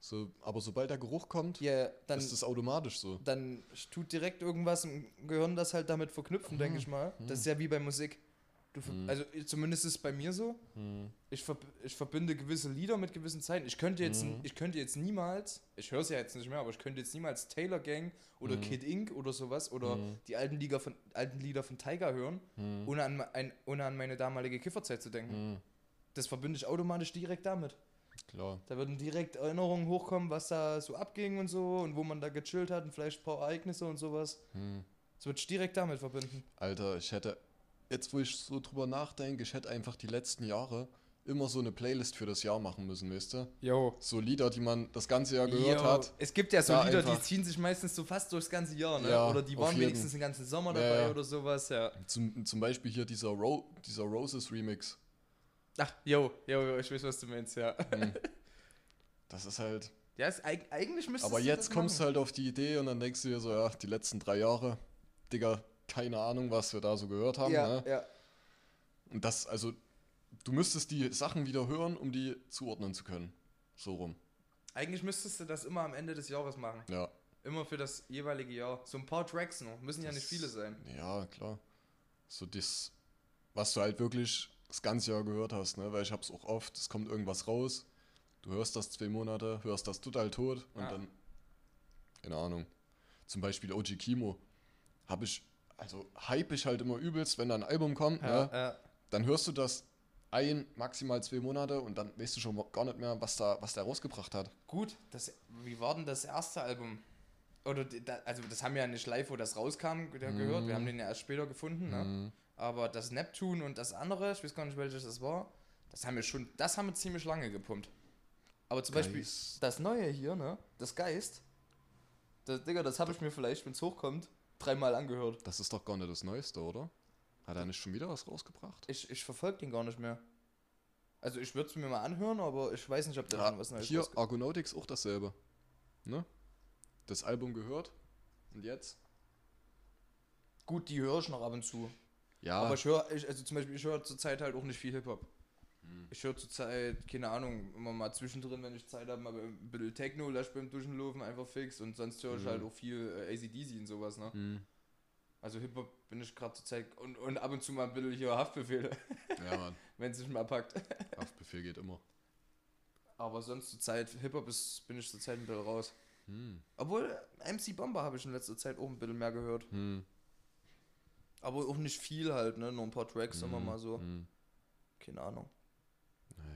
So, aber sobald der Geruch kommt, Ja, dann, ist es automatisch so. dann tut direkt irgendwas im Gehirn das halt damit verknüpfen, denke ich mal. Das ist ja wie bei Musik. Ver- Mhm. Also zumindest ist es bei mir so. Mhm. Ich, verb ich verbinde gewisse Lieder mit gewissen Zeiten. Ich könnte jetzt, Mhm. ich könnte jetzt niemals, ich höre es ja jetzt nicht mehr, aber ich könnte jetzt niemals Taylor Gang oder Mhm. Kid Inc. oder sowas oder Mhm. die alten, Lieder von, alten Lieder von Tiger hören, Mhm. ohne an, ein, ohne an meine damalige Kifferzeit zu denken. Das verbinde ich automatisch direkt damit. Klar. Da würden direkt Erinnerungen hochkommen, was da so abging und so und wo man da gechillt hat und vielleicht ein paar Ereignisse und sowas. Das würde ich direkt damit verbinden. Alter, ich hätte, jetzt wo ich so drüber nachdenke, ich hätte einfach die letzten Jahre immer so eine Playlist für das Jahr machen müssen, weißt du? Jo. So Lieder, die man das ganze Jahr gehört hat. Es gibt ja so Lieder, die einfach- ziehen sich meistens so fast durchs ganze Jahr, ne? Ja, oder die waren wenigstens den ganzen Sommer dabei ja. oder sowas, ja. Zum, zum Beispiel hier dieser, Ro dieser Roses Remix. Ach, jo, jo, jo, ich weiß, was du meinst, ja. Mhm. Das ist halt. Ja, ist, eig- eigentlich müsste Aber jetzt kommst du halt auf die Idee und dann denkst du dir so, ja, die letzten drei Jahre, Digga, keine Ahnung, was wir da so gehört haben. Ja, ne? ja. Und das, also, du müsstest die Sachen wieder hören, um die zuordnen zu können. So rum. Eigentlich müsstest du das immer am Ende des Jahres machen. Ja. Immer für das jeweilige Jahr. So ein paar Tracks noch. Müssen ja Das- nicht viele sein. Ja, klar. So das, was du halt wirklich das ganze Jahr gehört hast, ne? Weil ich hab's auch oft, es kommt irgendwas raus, du hörst das zwei Monate, hörst das total tot und Ja. dann, keine Ahnung. Zum Beispiel OG Kimo. Hab ich, also hype ich halt immer übelst, wenn da ein Album kommt, ne? ja. Dann hörst du das ein, maximal zwei Monate und dann weißt du schon gar nicht mehr, was da, was der rausgebracht hat. Gut, das, wie war denn das erste Album? Oder, also das haben wir ja nicht live, wo das rauskam, ge- gehört. Wir haben den ja erst später gefunden, ne? Mhm. Aber das Neptune und das andere, ich weiß gar nicht welches das war, das haben wir schon, das haben wir ziemlich lange gepumpt. Aber zum Beispiel Geist. das neue hier, ne? Das Geist. Das, Digga, das habe ich mir vielleicht, wenn es hochkommt, dreimal angehört. Das ist doch gar nicht das Neueste, oder? Hat er nicht schon wieder was rausgebracht? Ich, ich verfolge den gar nicht mehr. Also ich würde es mir mal anhören, aber ich weiß nicht, ob der Ja, schon was Neues hier Argonautics auch dasselbe. Ne? Das Album gehört. Und jetzt? Gut, die höre ich noch ab und zu. Ja, Aber ich höre, ich, also zum Beispiel, ich höre zurzeit halt auch nicht viel Hip-Hop. Ich höre zurzeit, keine Ahnung, immer mal zwischendrin, wenn ich Zeit habe, mal ein bisschen Techno, lass beim Duschenlaufen einfach fix und sonst höre ich Mhm. halt auch viel äh, ACDC und sowas, ne? hm, Also Hip-Hop bin ich gerade zurzeit und, und ab und zu mal ein bisschen hier Haftbefehle, ja, Mann. wenn es sich mal packt. Haftbefehl geht immer. Aber sonst zurzeit, Hip-Hop ist, bin ich zurzeit ein bisschen raus. Hm, Obwohl, MC Bomber habe ich in letzter Zeit auch ein bisschen mehr gehört. hm, Aber auch nicht viel halt, ne? Nur ein paar Tracks, sagen wir hm, mal so. Hm. Keine Ahnung.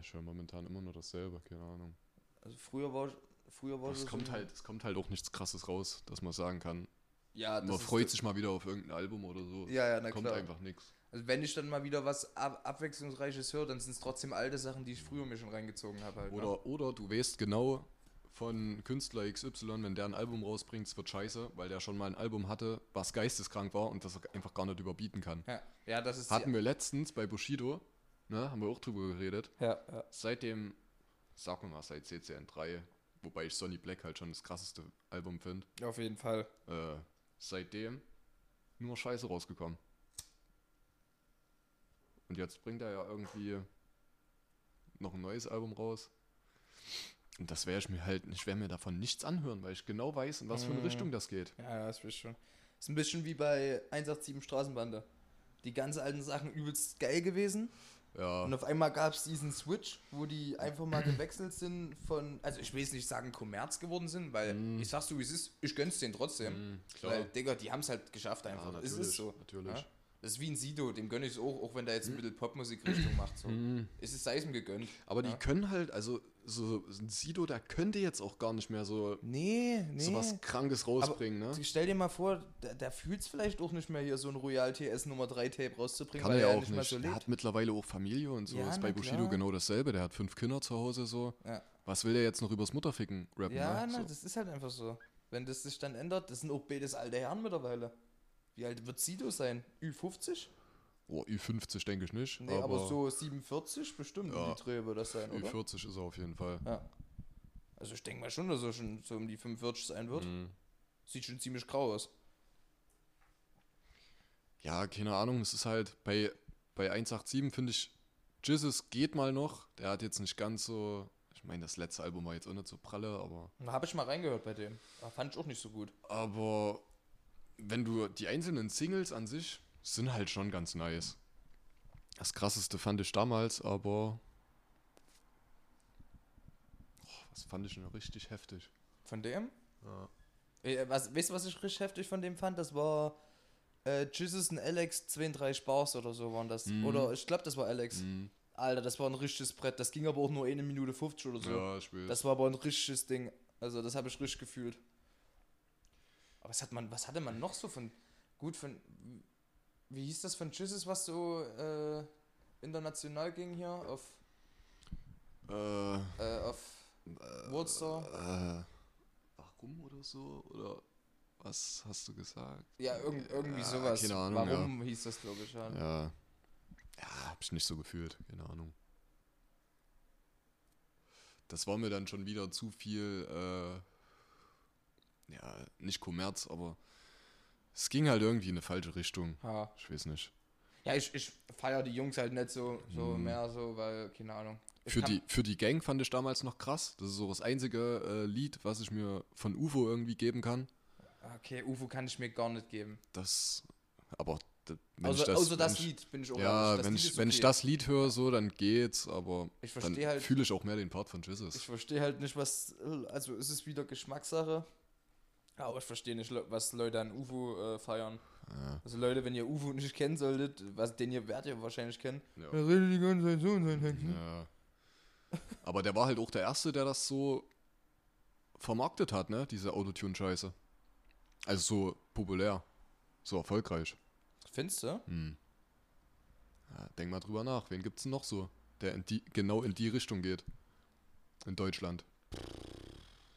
Ich höre momentan immer nur dasselbe, keine Ahnung. Also früher war ich, früher war Es kommt so- halt, es kommt halt auch nichts krasses raus, dass man sagen kann. Ja, das Man freut sich mal wieder auf irgendein Album oder so. Ja, ja, na kommt klar. einfach nichts. Also wenn ich dann mal wieder was ab abwechslungsreiches höre, dann sind es trotzdem alte Sachen, die ich früher mir schon reingezogen habe halt. ne? Oder, oder du weißt genau von Künstler XY, wenn der ein Album rausbringt, es wird scheiße, weil der schon mal ein Album hatte, was geisteskrank war und das er einfach gar nicht überbieten kann. Ja, ja das ist Hatten wir letztens bei Bushido, ne, haben wir auch drüber geredet. ja, ja. Seitdem, sag mal, seit CCN 3, wobei ich Sonny Black halt schon das krasseste Album finde, Auf jeden Fall. äh, seitdem nur Scheiße rausgekommen. Und jetzt bringt er ja irgendwie noch ein neues Album raus. Und das werde ich mir halt, ich werde mir davon nichts anhören, weil ich genau weiß, in was für eine Mhm. Richtung das geht. Ja, ja, das ist schon. Ist ein bisschen wie bei 187 Straßenbande. Die ganz alten Sachen übelst geil gewesen. Ja, Und auf einmal gab es diesen Switch, wo die einfach mal gewechselt sind von, also ich will jetzt nicht sagen Kommerz geworden sind, weil Mm. ich sag's so wie es ist, ich gönn's denen trotzdem. Mhm, klar. Weil, Digga, die haben es halt geschafft einfach. Ja, es ist so. natürlich. Ja? Das ist wie ein Sido, dem gönne ich es auch, auch wenn der jetzt ein bisschen Popmusikrichtung macht. So. Mhm. Es ist sei es ihm gegönnt. Aber die Ja. können halt, also so ein Sido, der könnte jetzt auch gar nicht mehr so, Nee, nee. so was Krankes rausbringen, ne? Stell dir mal vor, der, der fühlt es vielleicht auch nicht mehr, hier so ein Royal TS Nummer 3 Tape rauszubringen, Kann weil er ja auch nicht mehr so der lebt. hat mittlerweile auch Familie und so. Ja, ist bei Bushido klar. genau dasselbe. Der hat fünf Kinder zu Hause so. Ja, Was will der jetzt noch übers Mutterficken rappen? ja ne? na, so. das ist halt einfach so. Wenn das sich dann ändert, das sind auch beides alte Herren mittlerweile. Wie alt wird Sido sein? Ü50? Oh, Ü50 denke ich nicht. Nee, aber, so 47 bestimmt Ja. die Dreh wird das sein, oder? Ü40 ist er auf jeden Fall. Ja. Also ich denke mal schon, dass er schon so um die 45 sein wird. Mhm. Sieht schon ziemlich grau aus. Ja, keine Ahnung. Es ist halt bei, bei 187 finde ich, Jesus geht mal noch. Der hat jetzt nicht ganz so. Ich meine, das letzte Album war jetzt auch nicht so pralle, aber. Da habe ich mal reingehört bei dem. Da fand ich auch nicht so gut. Aber wenn du die einzelnen Singles an sich sind halt schon ganz nice. Das krasseste fand ich damals, aber. Oh, was fand ich noch richtig heftig? Von dem? Ja. Äh, Was, weißt du, was ich richtig heftig von dem fand? Das war äh, Jesus und Alex 32 Bars oder so waren das. Mhm. Oder ich glaube, das war Alex. Mhm. Alter, das war ein richtiges Brett. Das ging aber auch nur eine Minute 50 oder so. Ja, ich will. Das war aber ein richtiges Ding. Also, das habe ich richtig gefühlt. Aber was hat man, was hatte man noch so von. Gut, von. Wie hieß das von Jesus, was so äh, international ging hier? Auf. äh, Äh, auf. Worcester? Äh, warum oder so? Oder was hast du gesagt? Ja, irgend, irgendwie Ja, sowas. keine Ahnung, Warum hieß das, glaube ich, ja. Ja. Ja, hab ich nicht so gefühlt, keine Ahnung. das war mir dann schon wieder zu viel, äh, ja, nicht Kommerz, aber es ging halt irgendwie in eine falsche Richtung. Ja, Ich weiß nicht. ja ich, ich feiere die Jungs halt nicht so, so mehr so, weil, keine Ahnung. Ich Für die, für die Gang fand ich damals noch krass. Das ist so das einzige äh, Lied, was ich mir von UFO irgendwie geben kann. Okay, UFO kann ich mir gar nicht geben. Das, aber wenn Außer ich das, außer das ich, Lied bin ich auch Ja. Das wenn ich, wenn ich das Lied höre, so, dann geht's, aber Ich dann verstehe halt- fühle ich auch mehr den Part von Jesus. Ich verstehe halt nicht, was. Also, es ist wieder Geschmackssache. Aber ich verstehe nicht, was Leute an UFO äh, feiern. Ja. Also, Leute, wenn ihr UFO nicht kennen solltet, was den ihr werdet ihr wahrscheinlich kennen. Ja. Er redet die ganze Zeit so und sein Text. Ja. Aber der war halt auch der Erste, der das so vermarktet hat, ne? Diese Autotune-Scheiße. Also so populär. So erfolgreich. Findest du? Hm. Ja, denk mal drüber nach. Wen gibt's denn noch so, der in die, genau in die Richtung geht? In Deutschland.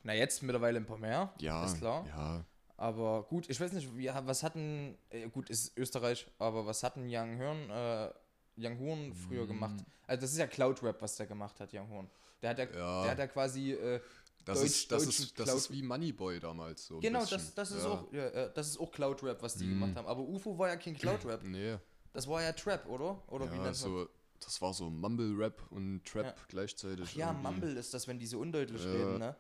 Na, jetzt mittlerweile ein paar mehr. Ja. Ist klar. Ja. Aber gut, ich weiß nicht, wie, was hatten. Äh, gut, ist Österreich, aber was hatten Young Horn, äh, Young Horn früher gemacht? Also, das ist ja Cloud Rap, was der gemacht hat, Young Horn. Der hat ja, Ja. der hat ja quasi. Äh, Das, Deutsch- ist, das, ist, das ist wie Moneyboy damals. So genau, das, das, ist ja. auch, ja, äh, das ist auch Cloud Rap, was die gemacht haben. Aber UFO war ja kein Cloud Rap. Nee. Das war ja Trap, oder? Oder wie Ja, nennt man so, das war so Mumble-Rap und Trap gleichzeitig. Ach ja, irgendwie. Mumble ist das, wenn die so undeutlich reden, ne?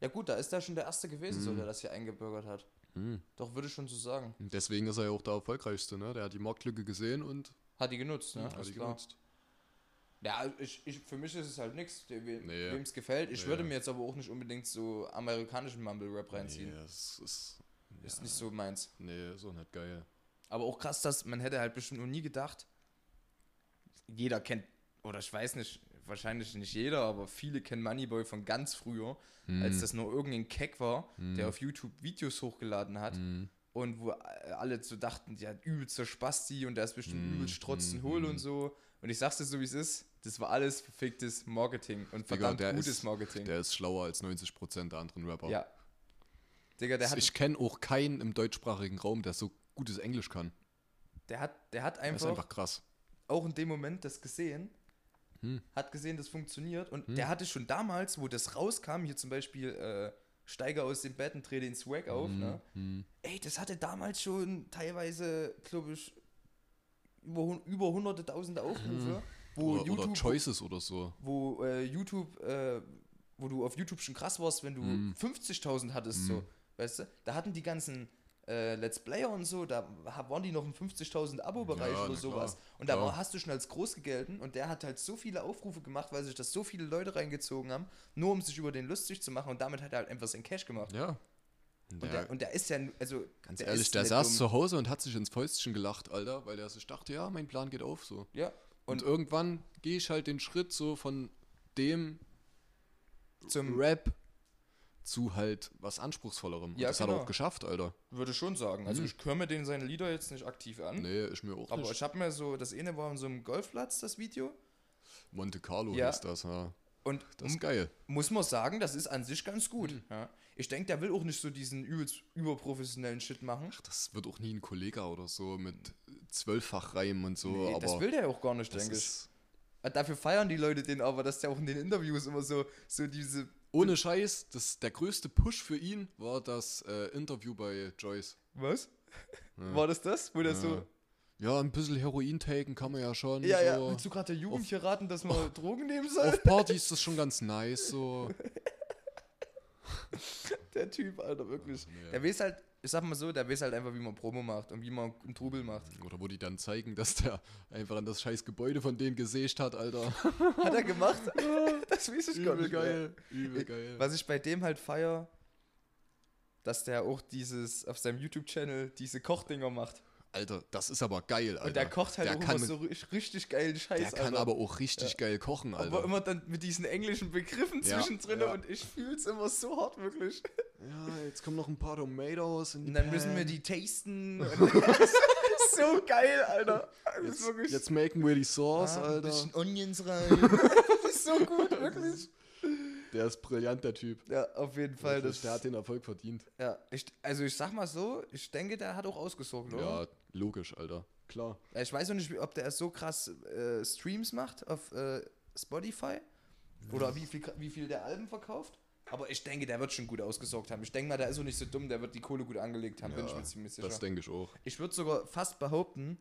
Ja gut, da ist da schon der Erste gewesen, so, der das hier eingebürgert hat. Hm. Doch, würde ich schon so sagen. Und Deswegen ist er ja auch der erfolgreichste, ne? Der hat die Marktlücke gesehen und Hat die genutzt, ne? hat Ist die klar. genutzt. Ja, ich, ich, für mich ist es halt nichts, Nee. wem es gefällt. Ich Nee. würde mir jetzt aber auch nicht unbedingt so amerikanischen Mumble-Rap reinziehen. Nee, das ist. Ist nicht so meins. Nee, ist auch nicht geil. Aber auch krass, dass man hätte halt bestimmt noch nie gedacht, jeder kennt, oder ich weiß nicht, wahrscheinlich nicht jeder, aber viele kennen Moneyboy von ganz früher, Hm. als das nur irgendein Keck war, der auf YouTube Videos hochgeladen hat Hm. und wo alle so dachten, der hat übelster Spasti und der ist bestimmt Hm, übelst strotzen hohl und so. Und ich sag's dir so, wie es ist, das war alles verficktes Marketing und Digga, verdammt der gutes ist, Marketing. Der ist schlauer als 90% der anderen Rapper. ja. Digga, der hat, ich kenne auch keinen im deutschsprachigen Raum, der so gutes Englisch kann. der hat, der hat Das einfach, ist einfach krass. auch in dem Moment das gesehen, Hm. hat gesehen, das funktioniert und der hatte schon damals, wo das rauskam, hier zum Beispiel äh, Steiger aus den Betten, dreh den Swag auf, Hm. ne? Ey, das hatte damals schon teilweise, glaube ich, über, über hunderte tausende Aufrufe, wo Oder, oder YouTube, Choices oder so. wo äh, YouTube, äh, wo du auf YouTube schon krass warst, wenn du Hm. 50.000 hattest, so, weißt du? Da hatten die ganzen äh, Let's Player und so, da waren die noch im 50.000 Abo-Bereich Ja, oder sowas. klar, und da war, hast du schon als groß gegelten und der hat halt so viele Aufrufe gemacht, weil sich das so viele Leute reingezogen haben, nur um sich über den lustig zu machen und damit hat er halt einfach seinen Cash gemacht. Ja. Und, Der- der, und der ist ja, also Ganz der ehrlich, der saß dumm. zu Hause und hat sich ins Fäustchen gelacht, Alter, weil er sich dachte, ja, mein Plan geht auf so. Ja, Und, und, irgendwann gehe ich halt den Schritt so von dem zum, Rap zu halt was Anspruchsvollerem. Und Ja, das hat er genau. auch geschafft, Alter. würde schon sagen. Also ich höre mir den seine Lieder jetzt nicht aktiv an. Nee, ich mir auch Aber nicht. ich habe mir so, das eine war in so einem Golfplatz, das Video. Monte Carlo Ja. ist das, ja. Und Das ist geil. muss man sagen, das ist an sich ganz gut. Hm. Ja. Ich denke, der will auch nicht so diesen übelst überprofessionellen Shit machen. Das wird auch nie ein Kollege oder so mit Zwölffachreimen und so, Nee, aber das will der auch gar nicht, denke ich. Dafür feiern die Leute den aber, dass der auch in den Interviews immer so, so diese. Ohne Scheiß, das, der größte Push für ihn war das äh, Interview bei Joyce. Was? War das das? Wo der so. Ja, ein bisschen Heroin taken kann man ja schon. Ja, ja, so. willst du gerade der Jugend hier raten, dass man Drogen nehmen soll? Auf Partys ist das schon ganz nice, so. Der Typ, Alter, wirklich. Nee. Der weiß halt, ich sag mal so, der weiß halt einfach, wie man Promo macht und wie man einen Trubel macht. Oder wo die dann zeigen, dass der einfach an das scheiß Gebäude von denen gesägt hat, Alter. Hat er gemacht? das weiß ich gar Übel nicht. Mehr. geil. Übel geil. Was ich bei dem halt feier, dass der auch dieses, auf seinem YouTube-Channel diese Kochdinger macht. Alter, das ist aber geil, Alter. Und der kocht halt der auch kann, immer so ri- richtig geilen Scheiß, Der kann Alter. aber auch richtig geil kochen, Alter. aber immer dann mit diesen englischen Begriffen Ja, zwischendrin ja. und ich fühl's immer so hart, wirklich. ja, jetzt kommen noch ein paar Tomatoes Und dann müssen wir Pan. die tasten. So geil, Alter. Jetzt, wirklich. jetzt machen wir die Sauce, Ah, ein Alter. bisschen Onions rein. das ist so gut, wirklich. Der ist brillant, der Typ. Ja, auf jeden Fall. Das, der hat den Erfolg verdient. ja, ich, also ich sag mal so, ich denke, der hat auch ausgesorgt, oder? Ja, logisch, Alter. Klar. Ja, Ich weiß noch nicht, ob der so krass äh, Streams macht auf äh, Spotify. Oder wie viel, wie viel der Alben verkauft. Aber ich denke, der wird schon gut ausgesorgt haben. Ich denke mal, der ist auch nicht so dumm, der wird die Kohle gut angelegt haben, bin ich Ja, mir ziemlich sicher. Das denke ich auch. Ich würde sogar fast behaupten,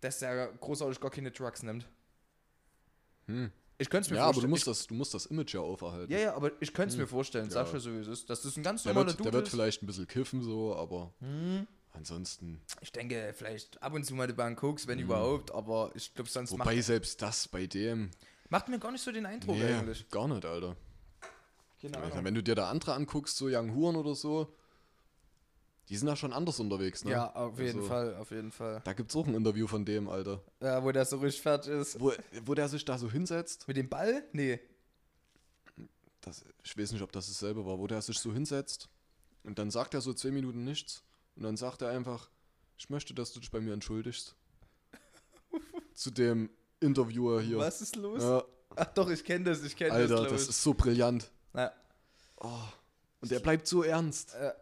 dass der großartig gar keine Drugs nimmt. Hm. Ich könnte es mir Ja, aber vorstellen. du musst, das, du musst das Image ja auferhalten. ich, ja, ja, aber ich könnte es mir vorstellen, sag Ja. schon so wie es ist. Dass das ein ganz der, normaler wird, Dude der wird ist. vielleicht ein bisschen kiffen, so, aber Hm. Ansonsten. Ich denke, vielleicht ab und zu mal die Bahn Koks, wenn überhaupt, aber ich glaube, sonst. Wobei selbst das bei dem. macht mir gar nicht so den Eindruck Nee, eigentlich. gar nicht, Alter. Keine Ahnung. wenn du dir da andere anguckst, so Young Huren oder so, die sind da schon anders unterwegs, ne? Ja, auf jeden Also, Fall, auf jeden Fall. Da gibt's auch ein Interview von dem, Alter. Ja, wo der so richtig fertig ist. Wo, wo der sich da so hinsetzt. Mit dem Ball? Nee. Das, ich weiß nicht, ob das dasselbe war, wo der sich so hinsetzt und dann sagt er so zehn Minuten nichts und dann sagt er einfach, ich möchte, dass du dich bei mir entschuldigst. Zu dem Interviewer hier. Was ist los? Ja, Ach doch, ich kenne das, ich kenne das, Alter, das ist so brillant. Ja. Oh. Und der bleibt so ernst. Äh,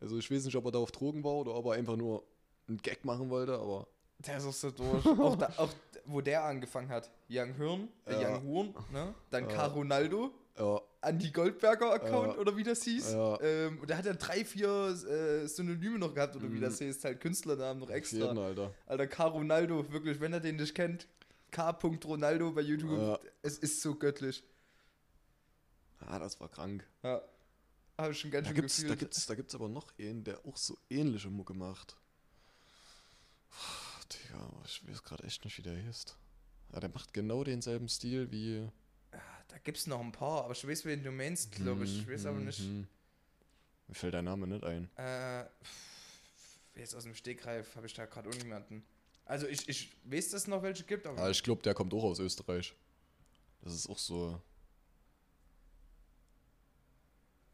Also ich weiß nicht, ob er da auf Drogen war oder ob er einfach nur einen Gag machen wollte, aber der ist auch so durch. auch, da, auch wo der angefangen hat. Young Hirn, äh, Ja. Young Horn, ne? Dann Ja. Ronaldo, ja, Andy Goldberger Account Ja. oder wie das hieß. Ja. Ähm, und der hat ja drei, vier äh, Synonyme noch gehabt, oder wie Mhm. das heißt, halt Künstlernamen noch extra. jeden, Alter. Alter, Car Ronaldo, wirklich, wenn er den nicht kennt, K. Ronaldo bei YouTube, Ja. es ist so göttlich. Ah, das war krank. Ja. Habe ich schon ganz Da schön gibt's, da, gefühlt. gibt's, da gibt's aber noch einen, der auch so ähnliche Mucke macht. Puh, Digga, ich weiß gerade echt nicht, wie der heißt. Ja, der macht genau denselben Stil wie. Da gibt's noch ein paar, aber ich weiß, wen du meinst, glaube ich. Ich weiß aber nicht. Mhm. Mir fällt dein Name nicht ein. Äh, jetzt aus dem Stegreif habe ich da gerade niemanden. Also ich, ich weiß, dass es noch welche gibt, aber Ah, ich glaube, der kommt auch aus Österreich. Das ist auch so.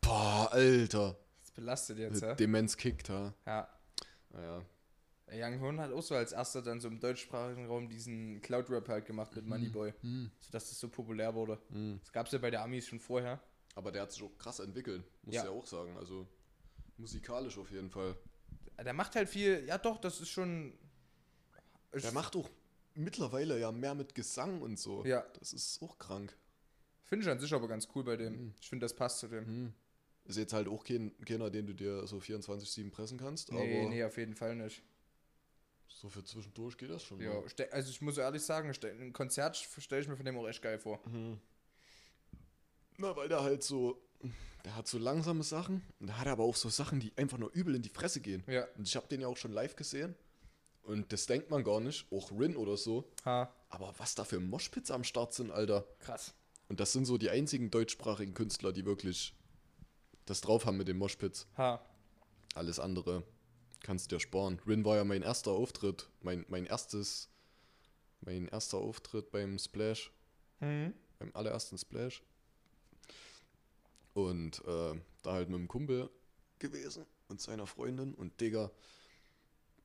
Boah, Alter. das belastet jetzt, ja. Demenz kickt, ha. Ja. Naja. Young Horn hat auch so als erster dann so im deutschsprachigen Raum diesen Cloud-Rap halt gemacht mit Moneyboy, Hm, sodass das so populär wurde. hm. Das gab's ja bei der Amis schon vorher. Aber der hat sich auch krass entwickelt, muss Ja. ja. auch sagen. Also musikalisch auf jeden Fall. Der macht halt viel, ja doch, das ist schon. Der macht auch mittlerweile ja mehr mit Gesang und so. Ja. Das ist auch krank. Finde ich an sich aber ganz cool bei dem. Mhm. Ich finde, das passt zu dem. Hm. Ist jetzt halt auch kein, keiner, den du dir so 24-7 pressen kannst, Nee, aber nee, auf jeden Fall nicht. So für zwischendurch geht das schon. Ja, mal. ste- also ich muss ehrlich sagen, ein Konzert stelle ich mir von dem auch echt geil vor. Mhm. Na, weil der halt so, der hat so langsame Sachen und der hat aber auch so Sachen, die einfach nur übel in die Fresse gehen. Ja. Und ich habe den ja auch schon live gesehen und das denkt man gar nicht, auch Rin oder so. Ha, Aber was da für Moshpits am Start sind, Alter. krass. Und das sind so die einzigen deutschsprachigen Künstler, die wirklich das drauf haben mit den Moshpits. Ha. Alles andere kannst du dir sparen. Rin war ja mein erster Auftritt, mein, mein erstes, mein erster Auftritt beim Splash, Mhm. beim allerersten Splash. Und äh, da halt mit dem Kumpel gewesen und seiner Freundin und Digga,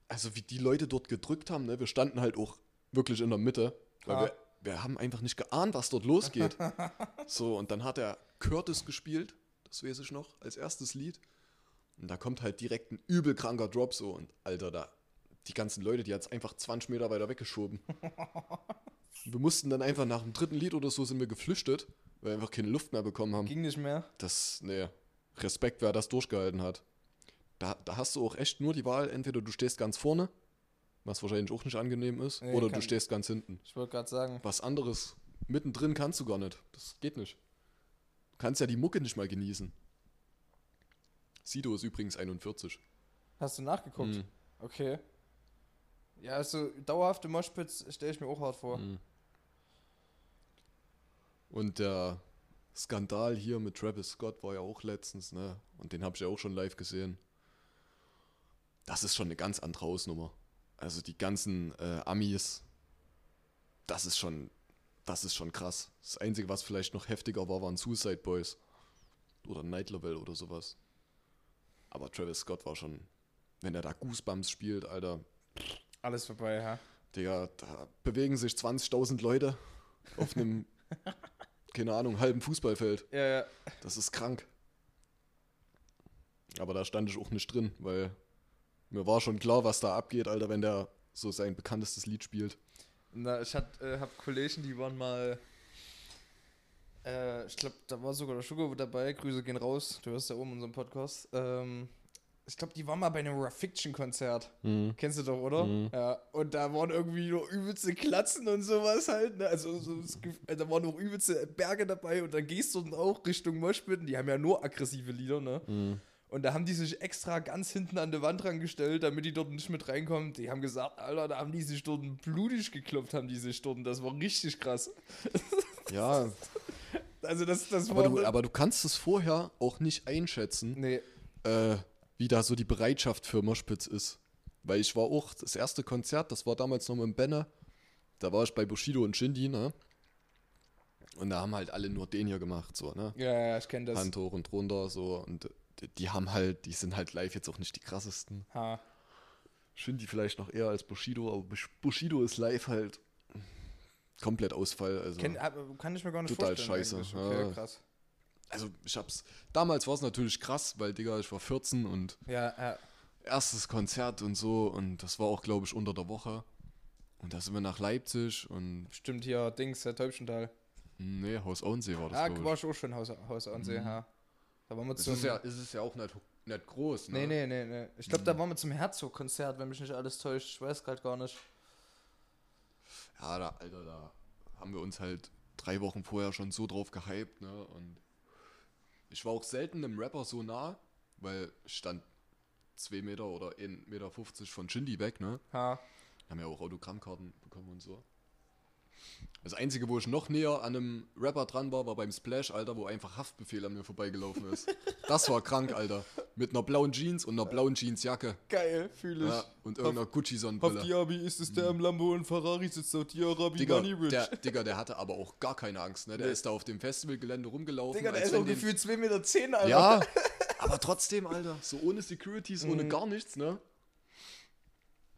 also wie die Leute dort gedrückt haben, ne? wir standen halt auch wirklich in der Mitte, weil Ah. wir, wir haben einfach nicht geahnt, was dort losgeht. so, und dann hat er Curtis gespielt, das weiß ich noch, als erstes Lied. Und da kommt halt direkt ein übel kranker Drop so und Alter, da, die ganzen Leute, die hat es einfach 20 Meter weiter weggeschoben. wir mussten dann einfach nach dem dritten Lied oder so sind wir geflüchtet, weil wir einfach keine Luft mehr bekommen haben. Ging nicht mehr. Das, nee, Respekt, wer das durchgehalten hat. Da, da hast du auch echt nur die Wahl, entweder du stehst ganz vorne, was wahrscheinlich auch nicht angenehm ist, Nee, oder du stehst ganz hinten. Ich wollte gerade sagen. Was anderes mittendrin kannst du gar nicht. Das geht nicht. Du kannst ja die Mucke nicht mal genießen. Sido ist übrigens 41. Hast du nachgeguckt? Mhm. Okay. Ja, also dauerhafte Moshpits stelle ich mir auch hart vor. Mhm. Und der Skandal hier mit Travis Scott war ja auch letztens, ne? Und den habe ich ja auch schon live gesehen. Das ist schon eine ganz andere Hausnummer. Also die ganzen äh, Amis, das ist schon, das ist schon krass. Das Einzige, was vielleicht noch heftiger war, waren Suicide Boys. Oder Night Level oder sowas. Aber Travis Scott war schon, wenn er da Goosebumps spielt, Alter, Alles vorbei, ja. Digga, da bewegen sich 20.000 Leute auf einem, keine Ahnung, halben Fußballfeld. Ja, ja. Das ist krank. Aber da stand ich auch nicht drin, weil mir war schon klar, was da abgeht, Alter, wenn der so sein bekanntestes Lied spielt. Na, ich hab, äh, hab Kollegen, die waren mal ich glaube, da war sogar der Sugar dabei. Grüße gehen raus. Du hörst ja oben unseren Podcast. Ähm, ich glaube, die war mal bei einem Raw Fiction Konzert. Mhm. Kennst du doch, oder? Mhm. Ja. Und da waren irgendwie nur übelste Klatzen und sowas halt. Ne? Also, so, Gef- da waren noch übelste Berge dabei und dann gehst du dann auch Richtung Moshpit. Die haben ja nur aggressive Lieder, ne? Mhm. Und da haben die sich extra ganz hinten an die Wand rangestellt, damit die dort nicht mit reinkommen. Die haben gesagt, Alter, da haben die sich dort blutig geklopft, haben die sich dort. Das war richtig krass. Ja, Also das, das aber du, aber du kannst es vorher auch nicht einschätzen, nee, äh, wie da so die Bereitschaft für Moshpits ist. Weil ich war auch, das erste Konzert, das war damals noch mit Benne, da war ich bei Bushido und Shindy, ne? Und da haben halt alle nur den hier gemacht, so, ne? ja, ja, ich kenne das. Hand hoch und runter, so. Und die, die haben halt, die sind halt live jetzt auch nicht die krassesten. Ha. Shindy vielleicht noch eher als Bushido, aber Bush- Bushido ist live halt komplett Ausfall. Also, aber kann ich mir gar nicht Total vorstellen. scheiße, eigentlich. Okay, ja. krass. also ich hab's. Damals war es natürlich krass, weil, Digga, ich war 14 und Ja, ja. erstes Konzert und so und das war auch, glaube ich, unter der Woche. Und da sind wir nach Leipzig und Stimmt hier, Dings, der Täubchental. nee, Haus Auensee war das, Ah, war ich. auch schon Haus, Haus Ansee, ja. Da waren wir Es zum... ist ja, es ist ja auch nicht, nicht groß, ne? nee, nee, nee, nee. Ich glaube, da waren wir zum Herzog-Konzert, wenn mich nicht alles täuscht. Ich weiß gerade gar nicht. Ja, da, Alter, da haben wir uns halt drei Wochen vorher schon so drauf gehypt, ne? Und ich war auch selten einem Rapper so nah, weil ich stand zwei Meter oder 1,50 Meter von Shindy weg, ne? Ha. Haben ja auch Autogrammkarten bekommen und so. Das Einzige, wo ich noch näher an einem Rapper dran war, war beim Splash, Alter, wo einfach Haftbefehl an mir vorbeigelaufen ist. Das war krank, Alter. Mit einer blauen Jeans und einer blauen Jeansjacke. Geil, fühle ich. Ja, und irgendeiner Gucci-Sonnenbrille. Diaby ist es der im Lambo und Ferrari sitzt auf Diarabi Digga Money Rich. der, Digga, der hatte aber auch gar keine Angst, ne? Der Nee. ist da auf dem Festivalgelände rumgelaufen. Digga, der ist auch gefühlt 2,10 Meter, zehn, Alter. Ja, aber trotzdem, Alter. So ohne Securities, Mhm. ohne gar nichts, ne?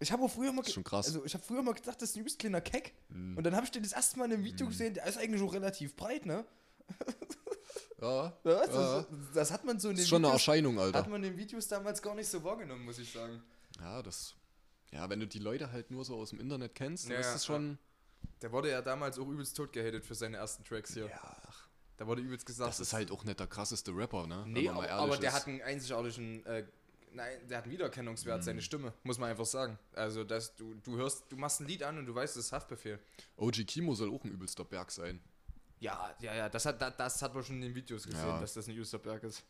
Ich habe auch früher mal, Das schon krass. Also ich habe früher mal gedacht, das ist ein übelst kleiner Keck. Und dann habe ich den das erste Mal in einem Video gesehen, der ist eigentlich auch relativ breit, ne? Ja. Ja, ja. das, das hat man so in Das den ist schon eine Videos, Erscheinung, hat Alter. man in den Videos damals gar nicht so wahrgenommen, muss ich sagen. Ja, das. Ja, wenn du die Leute halt nur so aus dem Internet kennst, dann Ja, ist das schon. Der wurde ja damals auch übelst tot gehatet für seine ersten Tracks hier. Ja, Da wurde übelst gesagt, das ist halt auch nicht der krasseste Rapper, ne? Nee, aber, aber der ist. hat einen einzigartigen, äh, nein, der hat einen Wiedererkennungswert, Mhm. seine Stimme, muss man einfach sagen. Also, dass du, du hörst, du machst ein Lied an und du weißt, es ist Haftbefehl. OG Kimo soll auch ein übelster Berg sein. Ja, ja, ja, das hat, das, das hat man schon in den Videos gesehen, Ja. dass das ein Userberg ist.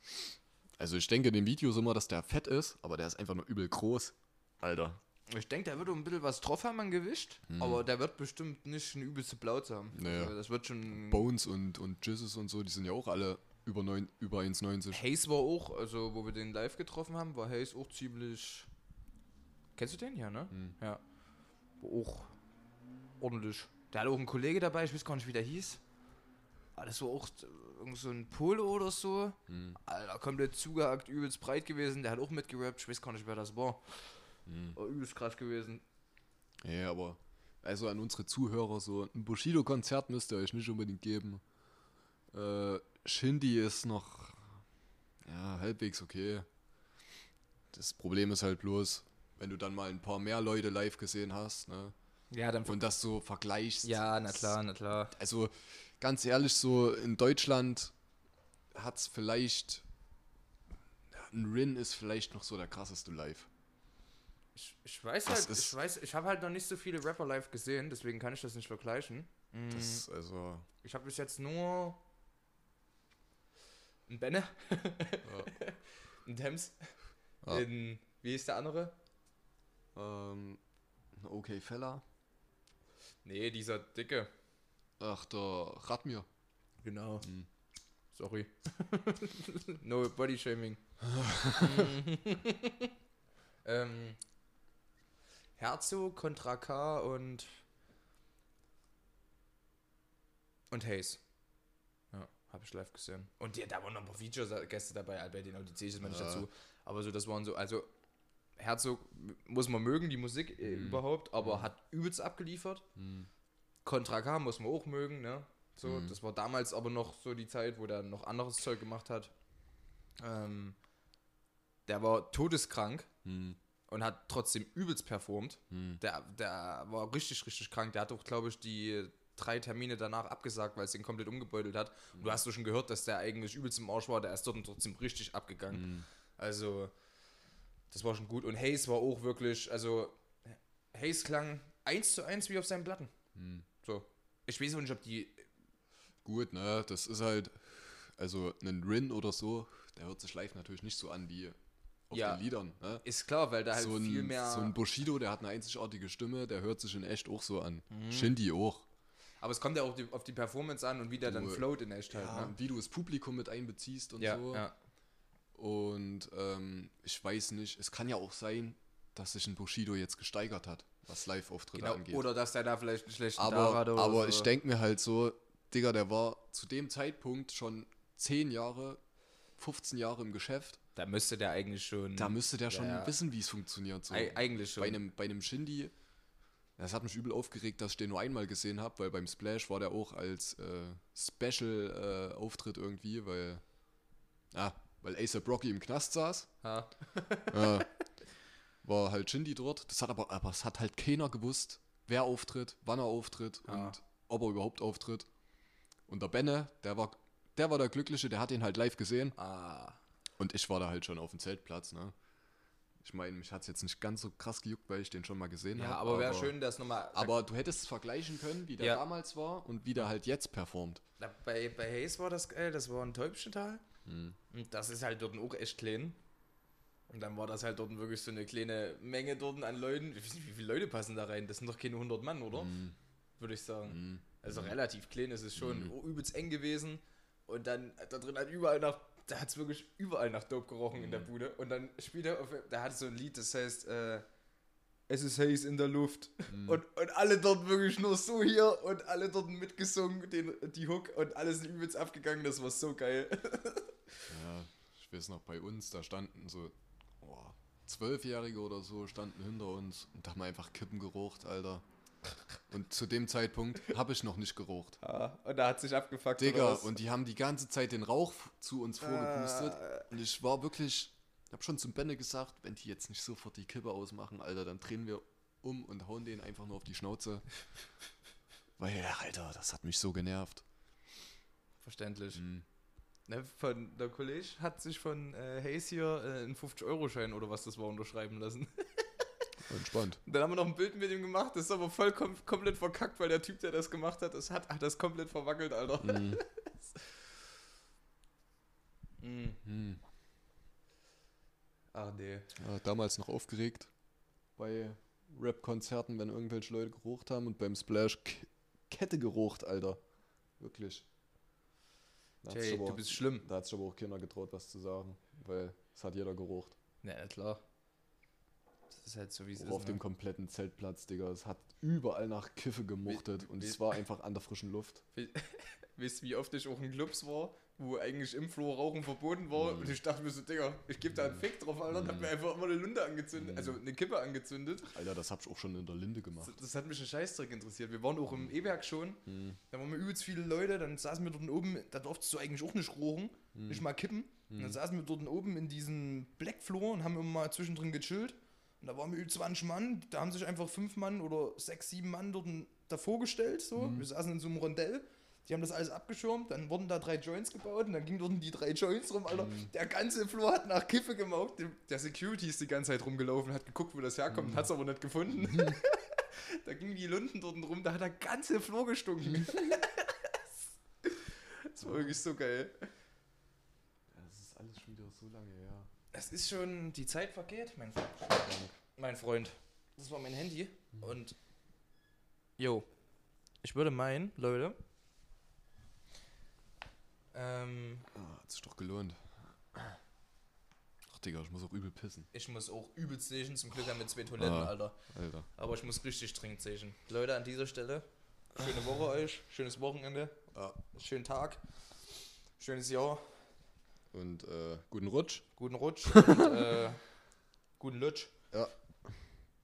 Also ich denke in den Videos immer, dass der fett ist, aber der ist einfach nur übel groß. Alter. Ich denke, der wird auch ein bisschen was drauf haben an Gewicht, aber der wird bestimmt nicht eine übelste Blaut haben. Mhm. Naja. Also das wird schon. Bones und, und Jizzes und so, die sind ja auch alle über, neun, über 1,90. Hayes war auch, also wo wir den live getroffen haben, war Hayes auch ziemlich. Kennst du den hier, ne? Hm. Ja. War auch ordentlich. Der hat auch einen Kollege dabei, ich weiß gar nicht, wie der hieß. Aber das war auch irgend so ein Pole oder so. Hm. Alter, komplett zugehackt, übelst breit gewesen. Der hat auch mitgerappt, ich weiß gar nicht, wer das war. Hm. War übelst krass gewesen. Ja, aber also an unsere Zuhörer so, ein Bushido-Konzert müsst ihr euch nicht unbedingt geben. Äh, Shindy ist noch ja, halbwegs okay. Das Problem ist halt bloß, wenn du dann mal ein paar mehr Leute live gesehen hast, ne? Ja, dann. Und das so vergleichst. ja, na klar, na klar. Also ganz ehrlich, so in Deutschland hat es vielleicht. Ein Rin ist vielleicht noch so der krasseste live. Ich, ich weiß Das halt, ich weiß, ich habe halt noch nicht so viele Rapper live gesehen, deswegen kann ich das nicht vergleichen. Mm, Das, also. Ich habe bis jetzt nur ein Benne, ein Thames, Ja. in, wie ist der andere? Ähm, ein okay Feller. Nee, dieser dicke. Ach, der Radmir. Genau. Hm. Sorry. no body shaming. ähm, Herzog, Contra K und und Hayes. Habe ich live gesehen. Und ja, da waren noch ein paar Feature-Gäste dabei, Albert, den die ich jetzt mal nicht Ja. dazu. Aber so, das waren so, also Herzog muss man mögen, die Musik äh, Mhm. überhaupt, aber hat übelst abgeliefert. Hm. Contra K muss man auch mögen, ne? So, Mhm. das war damals aber noch so die Zeit, wo der noch anderes Zeug gemacht hat. Ähm, der war todeskrank Hm. und hat trotzdem übelst performt. Hm. Der, der war richtig, richtig krank. Der hat auch, glaube ich, die drei Termine danach abgesagt, weil es den komplett umgebeutelt hat. Und du hast du schon gehört, dass der eigentlich übelst im Arsch war, der ist dort und trotzdem richtig abgegangen. Also, das war schon gut. Und Hayes war auch wirklich, also, Hayes klang eins zu eins wie auf seinen Platten. So. Ich weiß auch nicht, ob die. Gut, ne, das ist halt, also ein Rin oder so, der hört sich live natürlich nicht so an wie auf Ja. den Liedern. Ne? Ist klar, weil da halt so, viel ein, mehr. so ein Bushido, der hat eine einzigartige Stimme, der hört sich in echt auch so an. Mhm. Shindy auch. Aber es kommt ja auch die, auf die Performance an und wie der dann Du- float in echt halt. Ja, ne? wie du das Publikum mit einbeziehst und ja, so. ja. Und ähm, ich weiß nicht, es kann ja auch sein, dass sich ein Bushido jetzt gesteigert hat, was Live-Auftritte Genau. angeht. Oder dass der da vielleicht einen schlechten aber Tag hatte oder aber so. ich denke mir halt so, Digga, der war zu dem Zeitpunkt schon 10 Jahre, 15 Jahre im Geschäft. Da müsste der eigentlich schon. Da müsste der schon ja. wissen, wie es funktioniert. So. Ei- eigentlich schon. Bei einem, bei einem Shindy, das hat mich übel aufgeregt, dass ich den nur einmal gesehen habe, weil beim Splash war der auch als äh, Special-Auftritt irgendwie, weil, ah, weil A$AP Rocky im Knast saß. Ja. Ja. war halt Shindy dort. Das hat aber, aber es hat halt keiner gewusst, wer auftritt, wann er auftritt Ja. und ob er überhaupt auftritt. Und der Benne, der war, der war der Glückliche, der hat ihn halt live gesehen. Ah. Und ich war da halt schon auf dem Zeltplatz, ne? Ich meine, mich hat es jetzt nicht ganz so krass gejuckt, weil ich den schon mal gesehen habe. Ja, aber wäre schön, dass nochmal. Aber du hättest es vergleichen können, wie der Ja. damals war und wie der halt jetzt performt. Na, bei, bei Hayes war das geil, das war ein Täubchental. Hm. Und das ist halt dort auch echt klein. Und dann war das halt dort wirklich so eine kleine Menge dort an Leuten. Wie, wie viele Leute passen da rein? Das sind doch keine 100 Mann, oder? Hm. Würde ich sagen. Also relativ klein ist es schon. Übelst eng gewesen. Und dann da drin hat überall nach. Da hat es wirklich überall nach Dope gerochen in der Hm. Bude. Und dann spielt er auf. Da hat so ein Lied, das heißt. Äh, es ist Haze in der Luft. Hm. Und, und alle dort wirklich nur so hier und alle dort mitgesungen, den, die Hook und alle sind übelst abgegangen. Das war so geil. Ja, ich weiß noch, bei uns, da standen so Zwölfjährige oder so, standen hinter uns und haben einfach Kippen geraucht, Alter. Und zu dem Zeitpunkt habe ich noch nicht geraucht. Ja, und da hat sich abgefuckt. Digga, und die haben die ganze Zeit den Rauch zu uns vorgepustet. Und ich war wirklich, ich habe schon zum Benne gesagt, wenn die jetzt nicht sofort die Kippe ausmachen, Alter, dann drehen wir um und hauen den einfach nur auf die Schnauze. Weil, Alter, das hat mich so genervt. Verständlich. Mhm. Ne, von der Kollege hat sich von äh, Hayes hier äh, einen 50-Euro-Schein oder was das war unterschreiben lassen. Entspannt. Dann haben wir noch ein Bild mit ihm gemacht, das ist aber voll kom komplett verkackt, weil der Typ, der das gemacht hat, das hat, hat das komplett verwackelt, Alter. Mhm. Mhm. Mhm. Ach nee. Ja, damals noch aufgeregt bei Rap-Konzerten, wenn irgendwelche Leute gerucht haben und beim Splash K Kette gerucht, Alter. Wirklich. Da Jay, aber du auch- bist schlimm. Da hat sich aber auch keiner getraut, was zu sagen, weil es hat jeder gerucht. Ja, na klar. Das ist halt so, wie es ist. auf dem Ne? kompletten Zeltplatz, Digga. Es hat überall nach Kiffe gemuchtet und wie- es war einfach an der frischen Luft. Wisst ihr, wie oft ich auch in Clubs war, wo eigentlich im Flur Rauchen verboten war Mhm. und ich dachte mir so, Digga, ich gebe da einen Fick drauf, Alter, und hab mir einfach immer eine Lunde angezündet, Mhm. also eine Kippe angezündet. Alter, das hab ich auch schon in der Linde gemacht. Das, das hat mich ein Scheißdreck interessiert. Wir waren auch im E-Werk schon, Mhm. da waren wir übelst viele Leute, dann saßen wir dort oben, da durftest du eigentlich auch nicht rauchen, Mhm. nicht mal kippen. Und dann saßen wir dort oben in diesem Black Floor und haben immer mal zwischendrin gechillt. Und da waren wir über 20 Mann, da haben sich einfach fünf Mann oder sechs, sieben Mann dort davor gestellt. So. Mhm. Wir saßen in so einem Rondell, die haben das alles abgeschirmt, dann wurden da drei Joints gebaut und dann gingen dort die drei Joints rum, Alter. Mhm. Der ganze Floor hat nach Kiffe gemaucht. Der- Security ist die ganze Zeit rumgelaufen, hat geguckt, wo das herkommt, Mhm. hat es aber nicht gefunden. da gingen die Lunden dort rum, da hat der ganze Floor gestunken. das war wirklich so geil. Das ist alles schon wieder so lange her. Es ist schon, die Zeit vergeht, mein Freund. Mein Freund. Das war mein Handy. Und, jo, ich würde meinen, Leute, ähm, Ah, hat sich doch gelohnt. Ach, Digga, ich muss auch übel pissen. ich muss auch übelst sehen, zum Glück haben wir zwei Toiletten, Ah. Alter. Alter. Aber ich muss richtig dringend sehen. Leute, an dieser Stelle, schöne Woche euch, schönes Wochenende, Ja. schönen Tag, schönes Jahr, Und äh, guten Rutsch. guten Rutsch und äh, guten Lutsch. Ja.